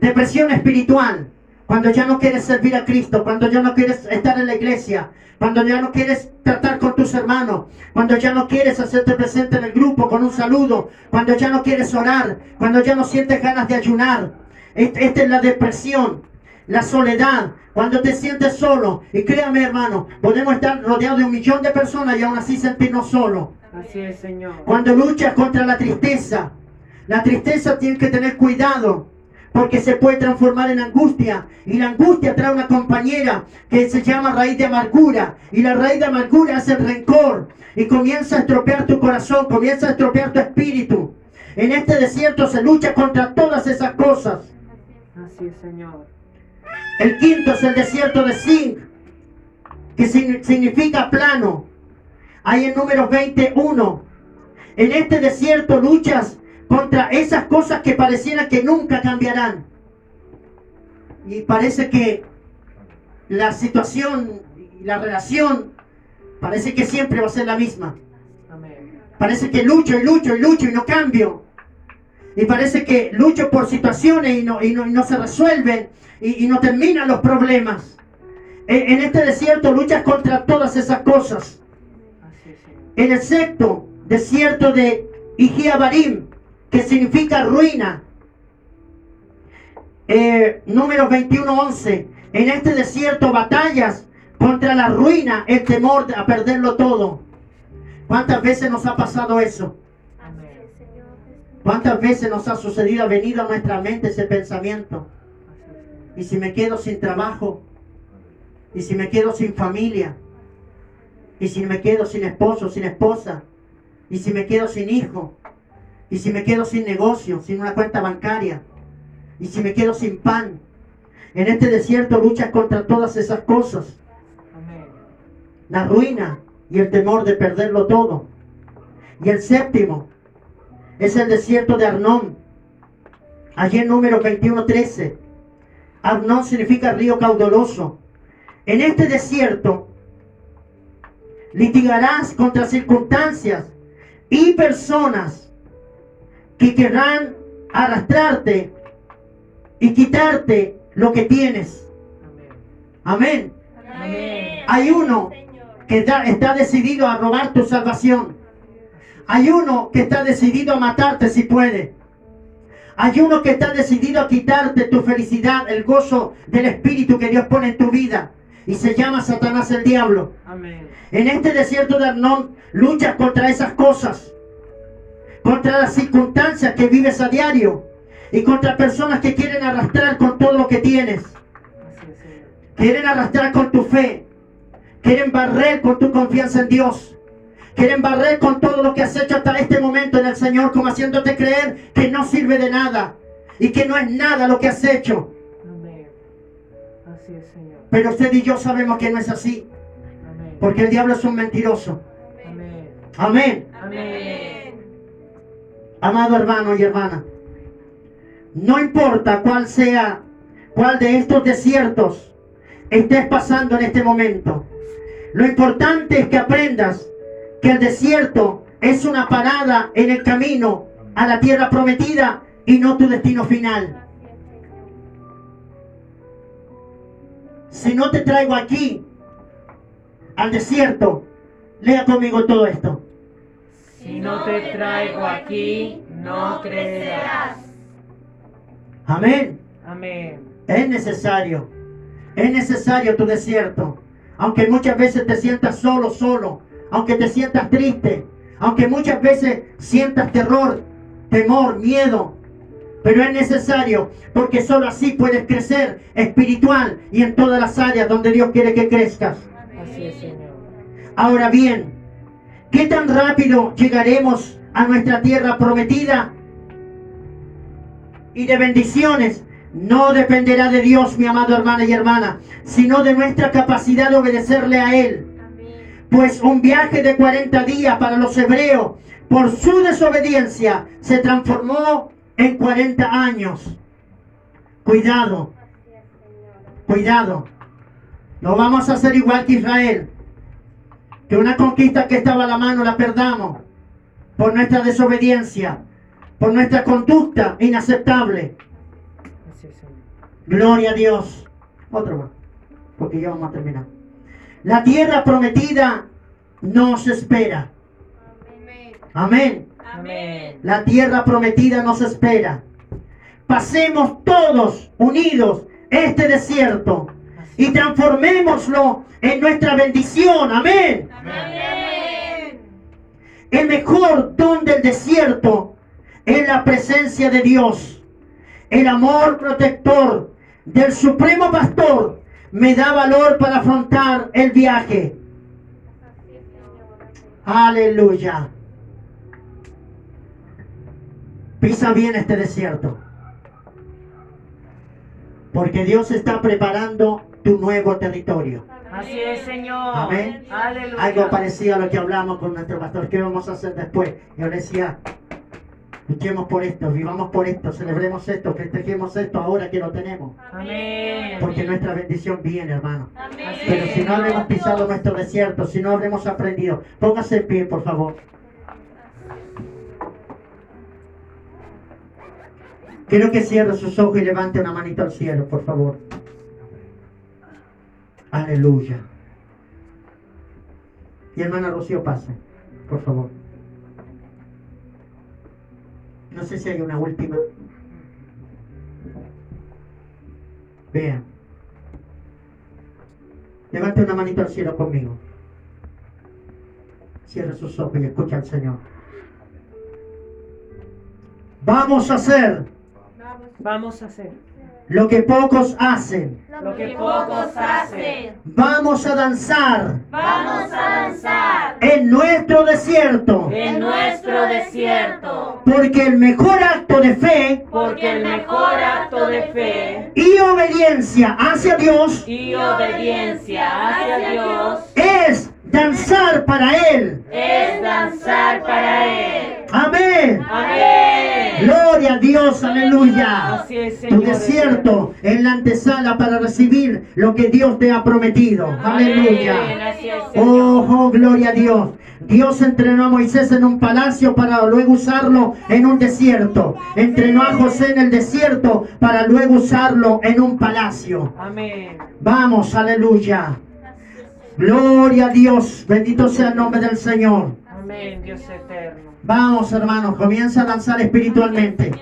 Depresión espiritual. Cuando ya no quieres servir a Cristo, cuando ya no quieres estar en la iglesia, cuando ya no quieres tratar con tus hermanos, cuando ya no quieres hacerte presente en el grupo con un saludo, cuando ya no quieres orar, cuando ya no sientes ganas de ayunar. Este- Esta es la depresión, la soledad, cuando te sientes solo. Y créame hermano, podemos estar rodeados de un millón de personas y aún así sentirnos solos. Así es, Señor. Cuando luchas contra la tristeza, la tristeza tiene que tener cuidado porque se puede transformar en angustia y la angustia trae una compañera que se llama raíz de amargura y la raíz de amargura es el rencor y comienza a estropear tu corazón, comienza a estropear tu espíritu. En este desierto se lucha contra todas esas cosas. Así es, Señor. El quinto es el desierto de Zinc, que sign- significa plano. Hay en números 21. En este desierto luchas contra esas cosas que parecieran que nunca cambiarán. Y parece que la situación y la relación parece que siempre va a ser la misma. Parece que lucho y lucho y lucho y no cambio. Y parece que lucho por situaciones y no, y no, y no se resuelven y, y no terminan los problemas. En, en este desierto luchas contra todas esas cosas. En el sexto desierto de Igiabarim, que significa ruina. Eh, número 21-11. En este desierto batallas contra la ruina, el temor de- a perderlo todo. ¿Cuántas veces nos ha pasado eso? ¿Cuántas veces nos ha sucedido, ha venido a nuestra mente ese pensamiento? ¿Y si me quedo sin trabajo? ¿Y si me quedo sin familia? ¿Y si me quedo sin esposo, sin esposa? ¿Y si me quedo sin hijo? ¿Y si me quedo sin negocio, sin una cuenta bancaria? ¿Y si me quedo sin pan? En este desierto luchas contra todas esas cosas. La ruina y el temor de perderlo todo. Y el séptimo es el desierto de Arnón. Allí en número 21.13. Arnón significa río caudaloso. En este desierto litigarás contra circunstancias y personas que querrán arrastrarte y quitarte lo que tienes. Amén. Amén. Hay uno que está decidido a robar tu salvación. Hay uno que está decidido a matarte si puede. Hay uno que está decidido a quitarte tu felicidad, el gozo del Espíritu que Dios pone en tu vida. Y se llama Satanás el diablo. Amén. En este desierto de Arnón luchas contra esas cosas, contra las circunstancias que vives a diario y contra personas que quieren arrastrar con todo lo que tienes, quieren arrastrar con tu fe, quieren barrer con tu confianza en Dios, quieren barrer con todo lo que has hecho hasta este momento en el Señor, como haciéndote creer que no sirve de nada y que no es nada lo que has hecho. Amén. Así es, Señor. Pero usted y yo sabemos que no es así, Amén. porque el diablo es un mentiroso. Amén. Amén. Amén. Amado hermano y hermana, no importa cuál sea, cuál de estos desiertos estés pasando en este momento. Lo importante es que aprendas que el desierto es una parada en el camino a la tierra prometida y no tu destino final. Si no te traigo aquí al desierto, lea conmigo todo esto. Si no te traigo aquí, no creerás. Amén. Amén. Es necesario. Es necesario tu desierto. Aunque muchas veces te sientas solo, solo. Aunque te sientas triste. Aunque muchas veces sientas terror, temor, miedo. Pero es necesario porque solo así puedes crecer espiritual y en todas las áreas donde Dios quiere que crezcas. Así es, Señor. Ahora bien, ¿qué tan rápido llegaremos a nuestra tierra prometida? Y de bendiciones no dependerá de Dios, mi amado hermano y hermana, sino de nuestra capacidad de obedecerle a Él. Pues un viaje de 40 días para los hebreos, por su desobediencia, se transformó en 40 años. Cuidado, cuidado. No vamos a hacer igual que Israel que una conquista que estaba a la mano la perdamos por nuestra desobediencia, por nuestra conducta inaceptable. Gloria a Dios. Otro más, porque ya vamos a terminar. La tierra prometida nos espera. Amén. Amén. La tierra prometida nos espera. Pasemos todos unidos este desierto y transformémoslo en nuestra bendición. Amén. El mejor don del desierto es la presencia de Dios. El amor protector del Supremo Pastor me da valor para afrontar el viaje. Aleluya. Pisa bien este desierto. Porque Dios está preparando tu nuevo territorio. Así es, Señor. Amén. Aleluya. Algo parecido a lo que hablamos con nuestro pastor. ¿Qué vamos a hacer después? Yo le decía, luchemos por esto, vivamos por esto, celebremos esto, festejemos esto ahora que lo tenemos. Amén. Porque nuestra bendición viene, hermano. Así Pero si no habremos pisado nuestro desierto, si no habremos aprendido, póngase en pie, por favor. Quiero que cierre sus ojos y levante una manito al cielo, por favor. Aleluya. Y hermana Rocío, pase, por favor. No sé si hay una última. Vean. Levante una manito al cielo conmigo. Cierre sus ojos y escucha al Señor. Vamos a hacer Vamos a hacer lo que pocos hacen. lo que pocos hacen. Vamos a danzar Vamos a danzar en nuestro desierto. en nuestro desierto, Porque el mejor acto de fe porque el mejor acto de fe y obediencia hacia Dios y obediencia hacia Dios es danzar para Él. es danzar para Él. Amén. Amén. Gloria a Dios, aleluya. Así es, Tu desierto es la antesala para recibir lo que Dios te ha prometido. Aleluya. Oh, gloria a Dios. Dios entrenó a Moisés en un palacio para luego usarlo en un desierto. Entrenó a José en el desierto para luego usarlo en un palacio. Amén. Vamos, aleluya. Gloria a Dios. Bendito sea el nombre del Señor. Amén, Dios eterno. Vamos, hermanos, comienza a danzar espiritualmente.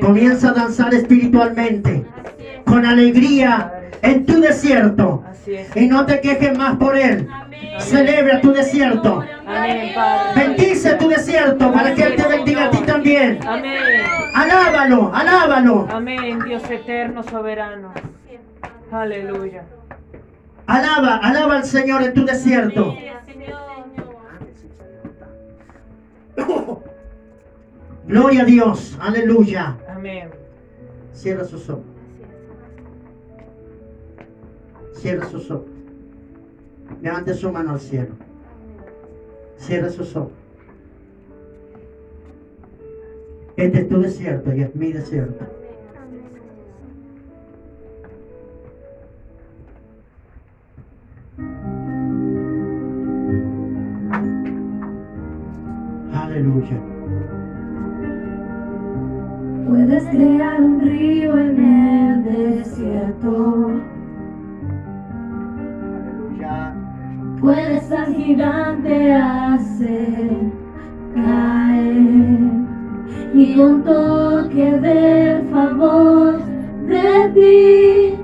Comienza a danzar espiritualmente. Con alegría en tu desierto. Y no te quejes más por él. Celebra tu desierto. Bendice tu desierto para que Él te bendiga a ti también. Alábalo, alábalo, Amén, Dios eterno, soberano. Aleluya. alaba, alaba al Señor en tu desierto. Gloria a Dios, aleluya. Amén. Cierra sus ojos. Cierra sus ojos. Levante su mano al cielo. Cierra sus ojos. Este es tu desierto y es mi desierto. Aleluya. Puedes crear un río en el desierto. Aleluya. Puedes al gigante hacer caer. Y un toque del favor de ti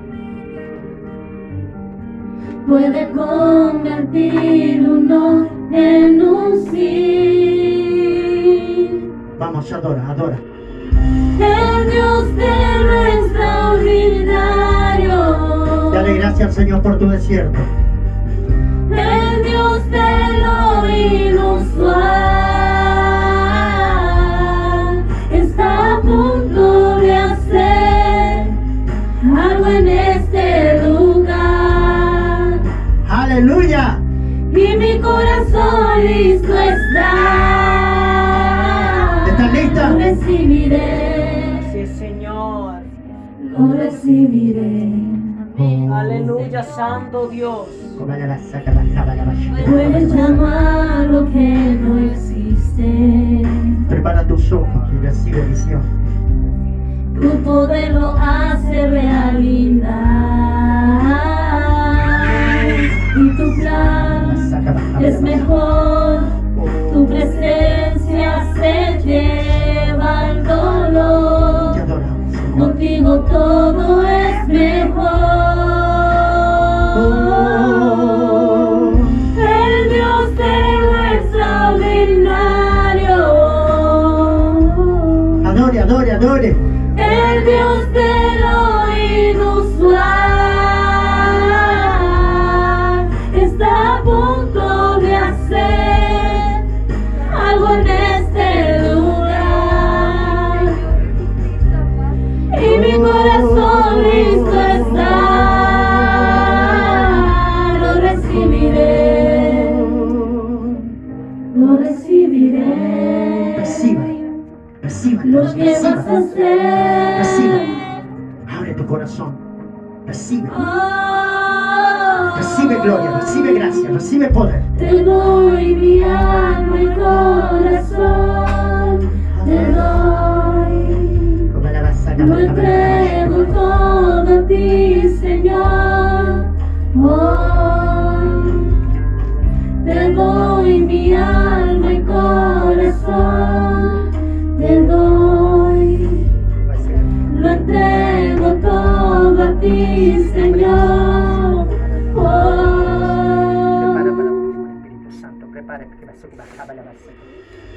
puede convertir un no en un sí. Vamos, adora, adora. El Dios de lo extraordinario. Dale gracias al Señor por tu desierto. El Dios de lo inusual está a punto de hacer algo en este lugar Aleluya. y mi corazón listo está. Recibiré, Así es, Señor. lo recibiré. Aleluya, Santo Dios. Puedes llamar lo que no existe. Prepara tus ojos y recibe visión. Tu poder lo hace realidad. Y tu plan es mejor. Tu presencia se lleva el dolor. Contigo todo es mejor. Corazón. Recibe. Oh, Recibe gloria, recibe gracia, recibe poder. Te doy mi alma y corazón. Te doy. Como la vas a bajar la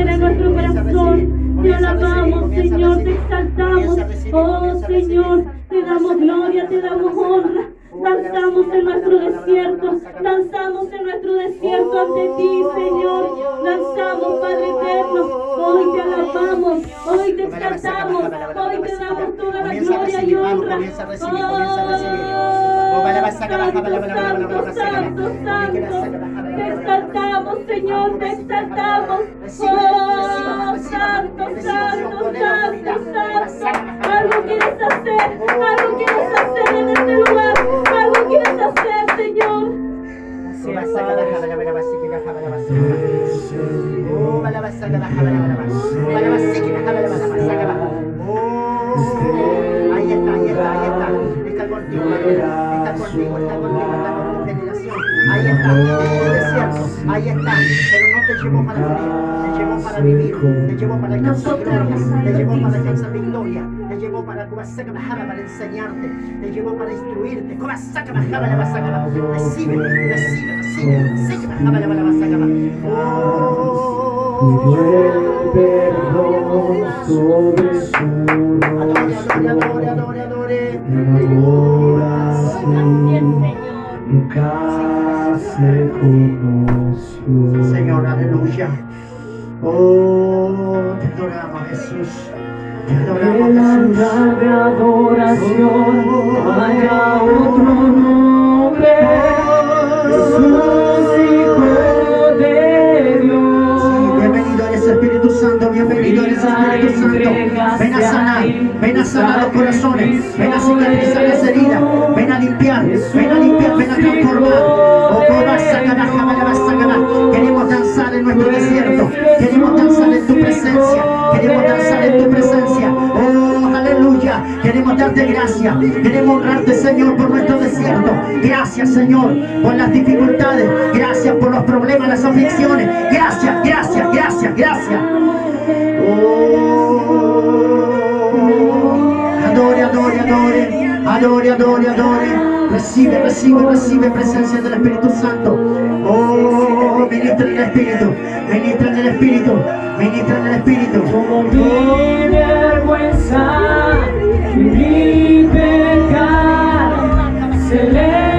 en nuestro corazón. Te alabamos, Señor, te exaltamos. Oh, Señor, te damos gloria, te damos honra. Danzamos en nuestro desierto, danzamos en nuestro desierto ante ti, Señor. Danzamos, Padre eterno. Hoy te alabamos, hoy te exaltamos, hoy te damos toda la gloria y honra. Oh. Santo, santo, bala, te exaltamos, Señor, te exaltamos. Llevó para morir. Te llevó para vivir. Te llevó para alcanzar gloria. Te llevó para alcanzar victoria. Te llevó para para enseñarte. Te llevó para instruirte. Kubasaka Mahara la Basaka. Recibe, recibe, recibe. Oh. perdón sobre su Adore, adore, adore, adore, nunca se conoció. Señor, aleluya. Oh, te adoramos, Jesús. Te adoramos, Jesús. de adoración haya otro Santo, bienvenido eres Espíritu Santo. Ven a sanar, ven a sanar los corazones, ven a cicatrizar las heridas, ven a limpiar, ven a limpiar, ven a transformar. Oh. Queremos danzar en nuestro desierto, queremos danzar en tu presencia, queremos danzar en tu presencia. Oh, aleluya, queremos darte gracias, queremos honrarte, Señor, por nuestro desierto. Gracias, Señor, por las dificultades, gracias por los problemas, las aflicciones. Gracias, gracias, gracias, gracias. Oh, adore, adore, adore, adore, adore, adore. Recibe, recibe, recibe presencia del Espíritu Santo. Oh, ministra en el Espíritu, ministra en el Espíritu, ministra en el Espíritu. Como mi vergüenza mi pecado se levantó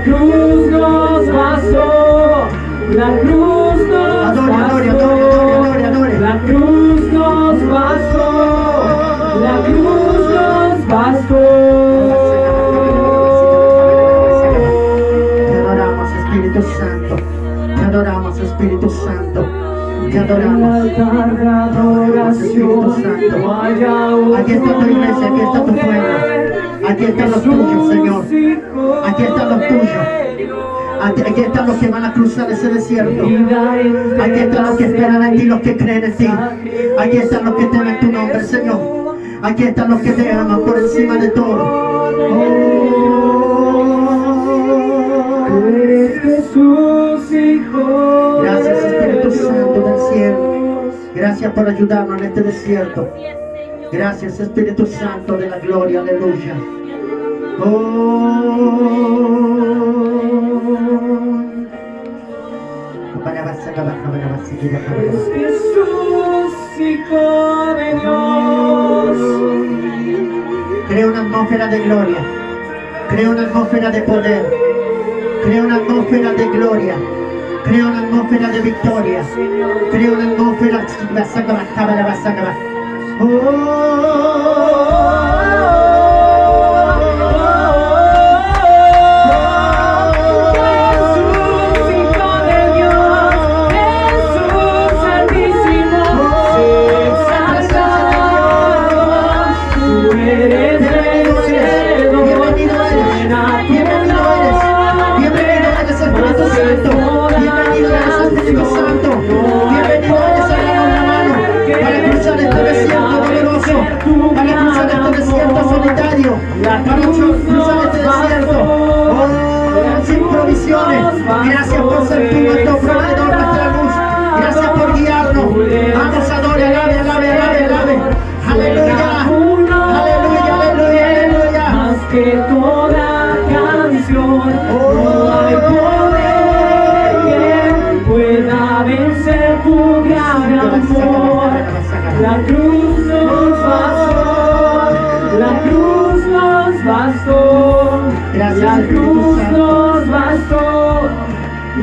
La cruz nos bastó, la cruz nos Adore, adore, adore, adore, adore. la cruz nos bastó, la cruz nos Te bastó. adoramos, Espíritu Santo. Te adoramos, Espíritu Santo. Te adoramos. no haya Aquí está tu iglesia, aquí está tu pueblo. Aquí están los tuyos, Señor. Aquí están los tuyos. Aquí, aquí están los que van a cruzar ese desierto. Aquí están los que esperan en ti, los que creen en ti. Aquí están los que temen tu nombre, Señor. Aquí están los que te aman por encima de todo. Tú eres Jesús, Hijo Gracias, Espíritu Santo del cielo. Gracias por ayudarnos en este desierto. Gracias Espíritu Santo de la gloria, aleluya. Oh. Jesús, Hijo de Dios. Crea una atmósfera de gloria. Crea una atmósfera de poder. Crea una atmósfera de gloria. Crea una atmósfera de victoria. Crea una atmósfera. O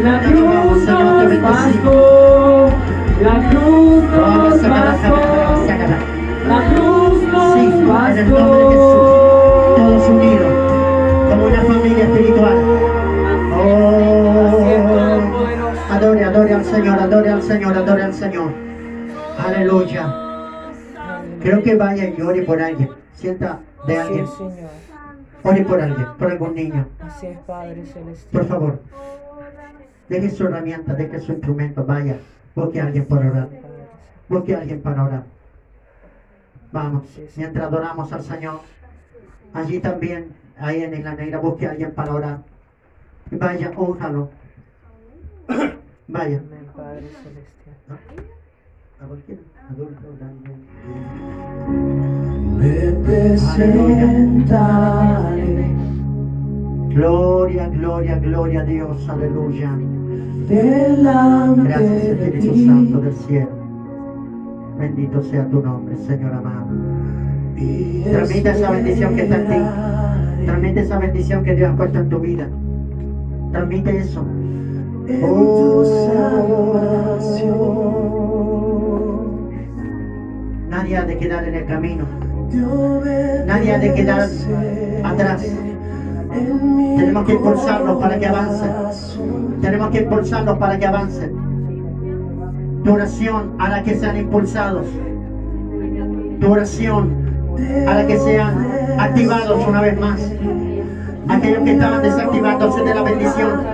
la cruz nos bastó, la cruz nos bastó, la cruz nos en el nombre de Jesús, bastó. todos unidos, como una familia espiritual. Oh, adore, adore al Señor, adore al Señor, adore al Señor. Aleluya. Creo que vaya y ore por alguien. Sienta de alguien. Ore por alguien, por algún niño. Así es, Padre Celestial. Por favor. Deje su herramienta, deje su instrumento. Vaya. Busque a alguien para orar. Busque a alguien para orar. Vamos. Mientras adoramos al Señor. Allí también, ahí en la negra, busque a alguien para orar. Vaya, ójalo. Vaya. Padre. Me presentaré Gloria, gloria, gloria a Dios. Aleluya. Delante Gracias de Espíritu ti. Santo del cielo. Bendito sea tu nombre, Señor amado. Transmite esa bendición que está en ti. Transmite esa bendición que Dios ha puesto en tu vida. Transmite eso. salvación. Nadie ha de quedar en el camino. Nadie ha de quedar atrás. Tenemos que impulsarlos para que avancen. Tenemos que impulsarlos para que avancen. Tu oración hará que sean impulsados. Tu oración hará que sean activados una vez más. Aquellos que estaban desactivándose de la bendición.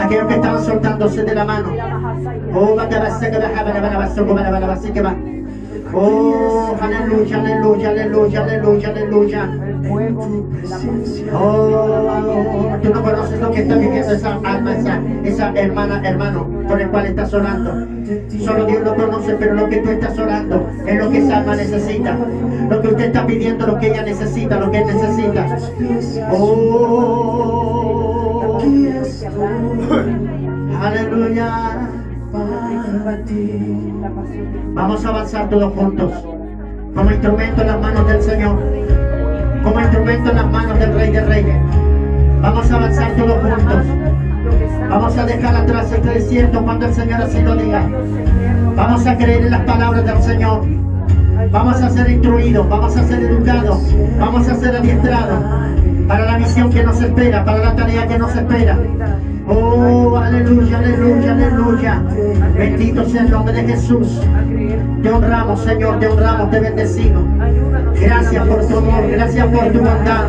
Aquellos que estaban soltándose de la mano. Oh, se, que va. Oh, aleluya, aleluya, aleluya, aleluya, aleluya. Oh, tú no conoces lo que está viviendo esa alma, esa, esa hermana, hermano, por el cual estás orando. Solo Dios lo conoce, pero lo que tú estás orando es lo que esa alma necesita. Lo que usted está pidiendo, lo que ella necesita, lo que él necesita. Oh, aleluya. Vamos a avanzar todos juntos. Como instrumento en las manos del Señor. Como instrumento en las manos del Rey de Reyes. Vamos a avanzar todos juntos. Vamos a dejar atrás este desierto cuando el Señor así lo diga. Vamos a creer en las palabras del Señor. Vamos a ser instruidos, vamos a ser educados, vamos a ser adiestrados para la misión que nos espera, para la tarea que nos espera. Oh, aleluya, aleluya, aleluya. Bendito sea el nombre de Jesús. Te honramos, Señor, te honramos, te bendecimos. Gracias por tu amor, gracias por tu bondad,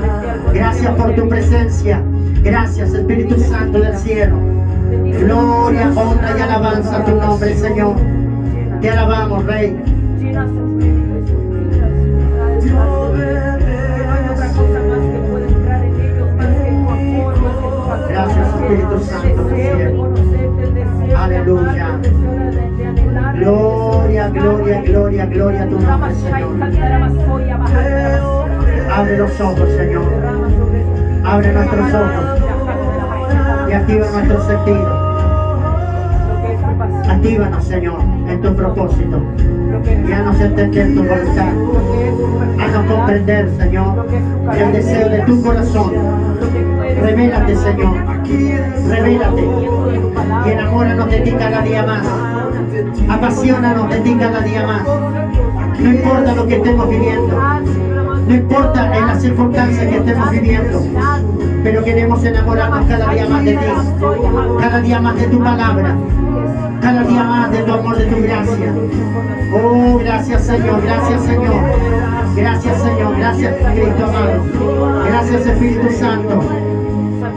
gracias por tu presencia. Gracias, Espíritu Santo del cielo. Gloria, honra y alabanza a tu nombre, Señor. Te alabamos, Rey. Espíritu Santo del cielo. Aleluya. Gloria, Gloria, gloria, gloria, a tu nombre, Señor. Abre los ojos, Señor. Abre nuestros ojos y activa nuestros sentidos. Actívanos, Señor, en tu propósito. Y haznos entender tu voluntad. Haznos comprender, Señor, el deseo de tu corazón. Revélate, Señor. Revélate. Y enamóranos de ti cada día más. Apasionanos de ti cada día más. No importa lo que estemos viviendo. No importa en las circunstancias que estemos viviendo. Pero queremos enamorarnos cada día más de ti. Cada día más de tu palabra. Cada día más de tu amor, de tu gracia. Oh, gracias Señor, gracias Señor. Gracias Señor, gracias Cristo amado. Gracias Espíritu Santo.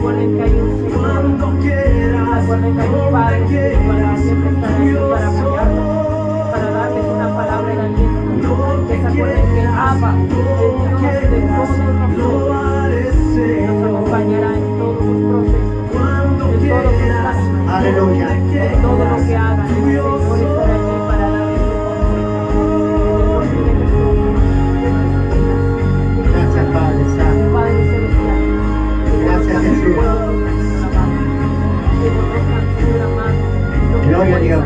Se acuerden que hay un Señor. Se acuerden que hay un Padre que siempre estará ahí para apoyarnos, para darles una palabra de aliento. Que se acuerden que Abba, el Dios de todos nosotros, nos acompañará en todos los procesos, en todos los Aleluya. en todo lo que hagan. El Señor Gloria a Dios.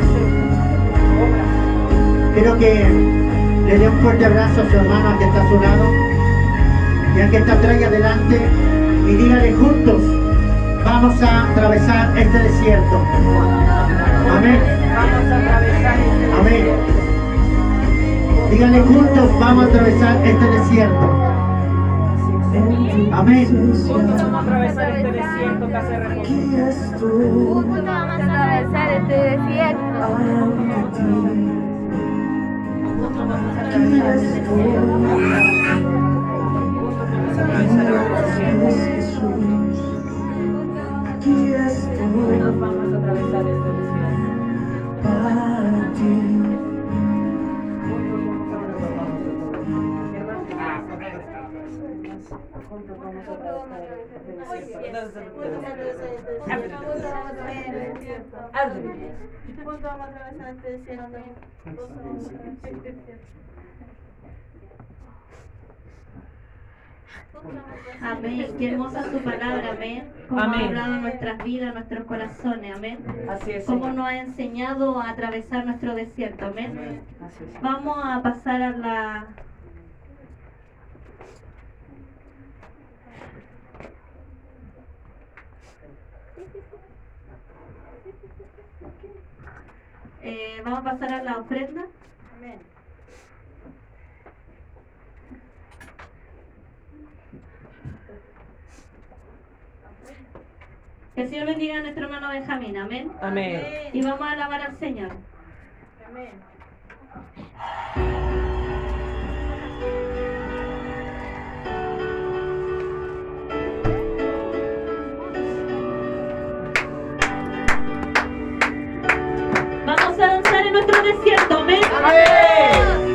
Quiero que le dé un fuerte abrazo a su hermano que está a su lado y al que está atrás y adelante y dígale juntos, vamos a atravesar este desierto. Amén. Vamos a atravesar este Amén. Dígale juntos, vamos a atravesar este desierto. Amén. Juntos vamos a atravesar este desierto que hace estoy Juntos vamos a atravesar este desierto. ante ti. Juntos vamos a atravesar este desierto. Juntos vamos a atravesar desierto. Jesús. Aquí estoy Juntos vamos a atravesar este desierto. Juntos vamos a atravesar este desierto. Amén. Qué hermosa es tu palabra, amén. Como Amén. ha hablado en nuestras vidas, nuestros corazones, amén. Así es. Cómo Señor. nos ha enseñado a atravesar nuestro desierto, amén. Así es. Vamos a pasar a la Eh, vamos a pasar a la ofrenda. Que el Señor bendiga a nuestro hermano Benjamín, amén. Amén. Y vamos a alabar al Señor. Vamos desierto, amén. Yo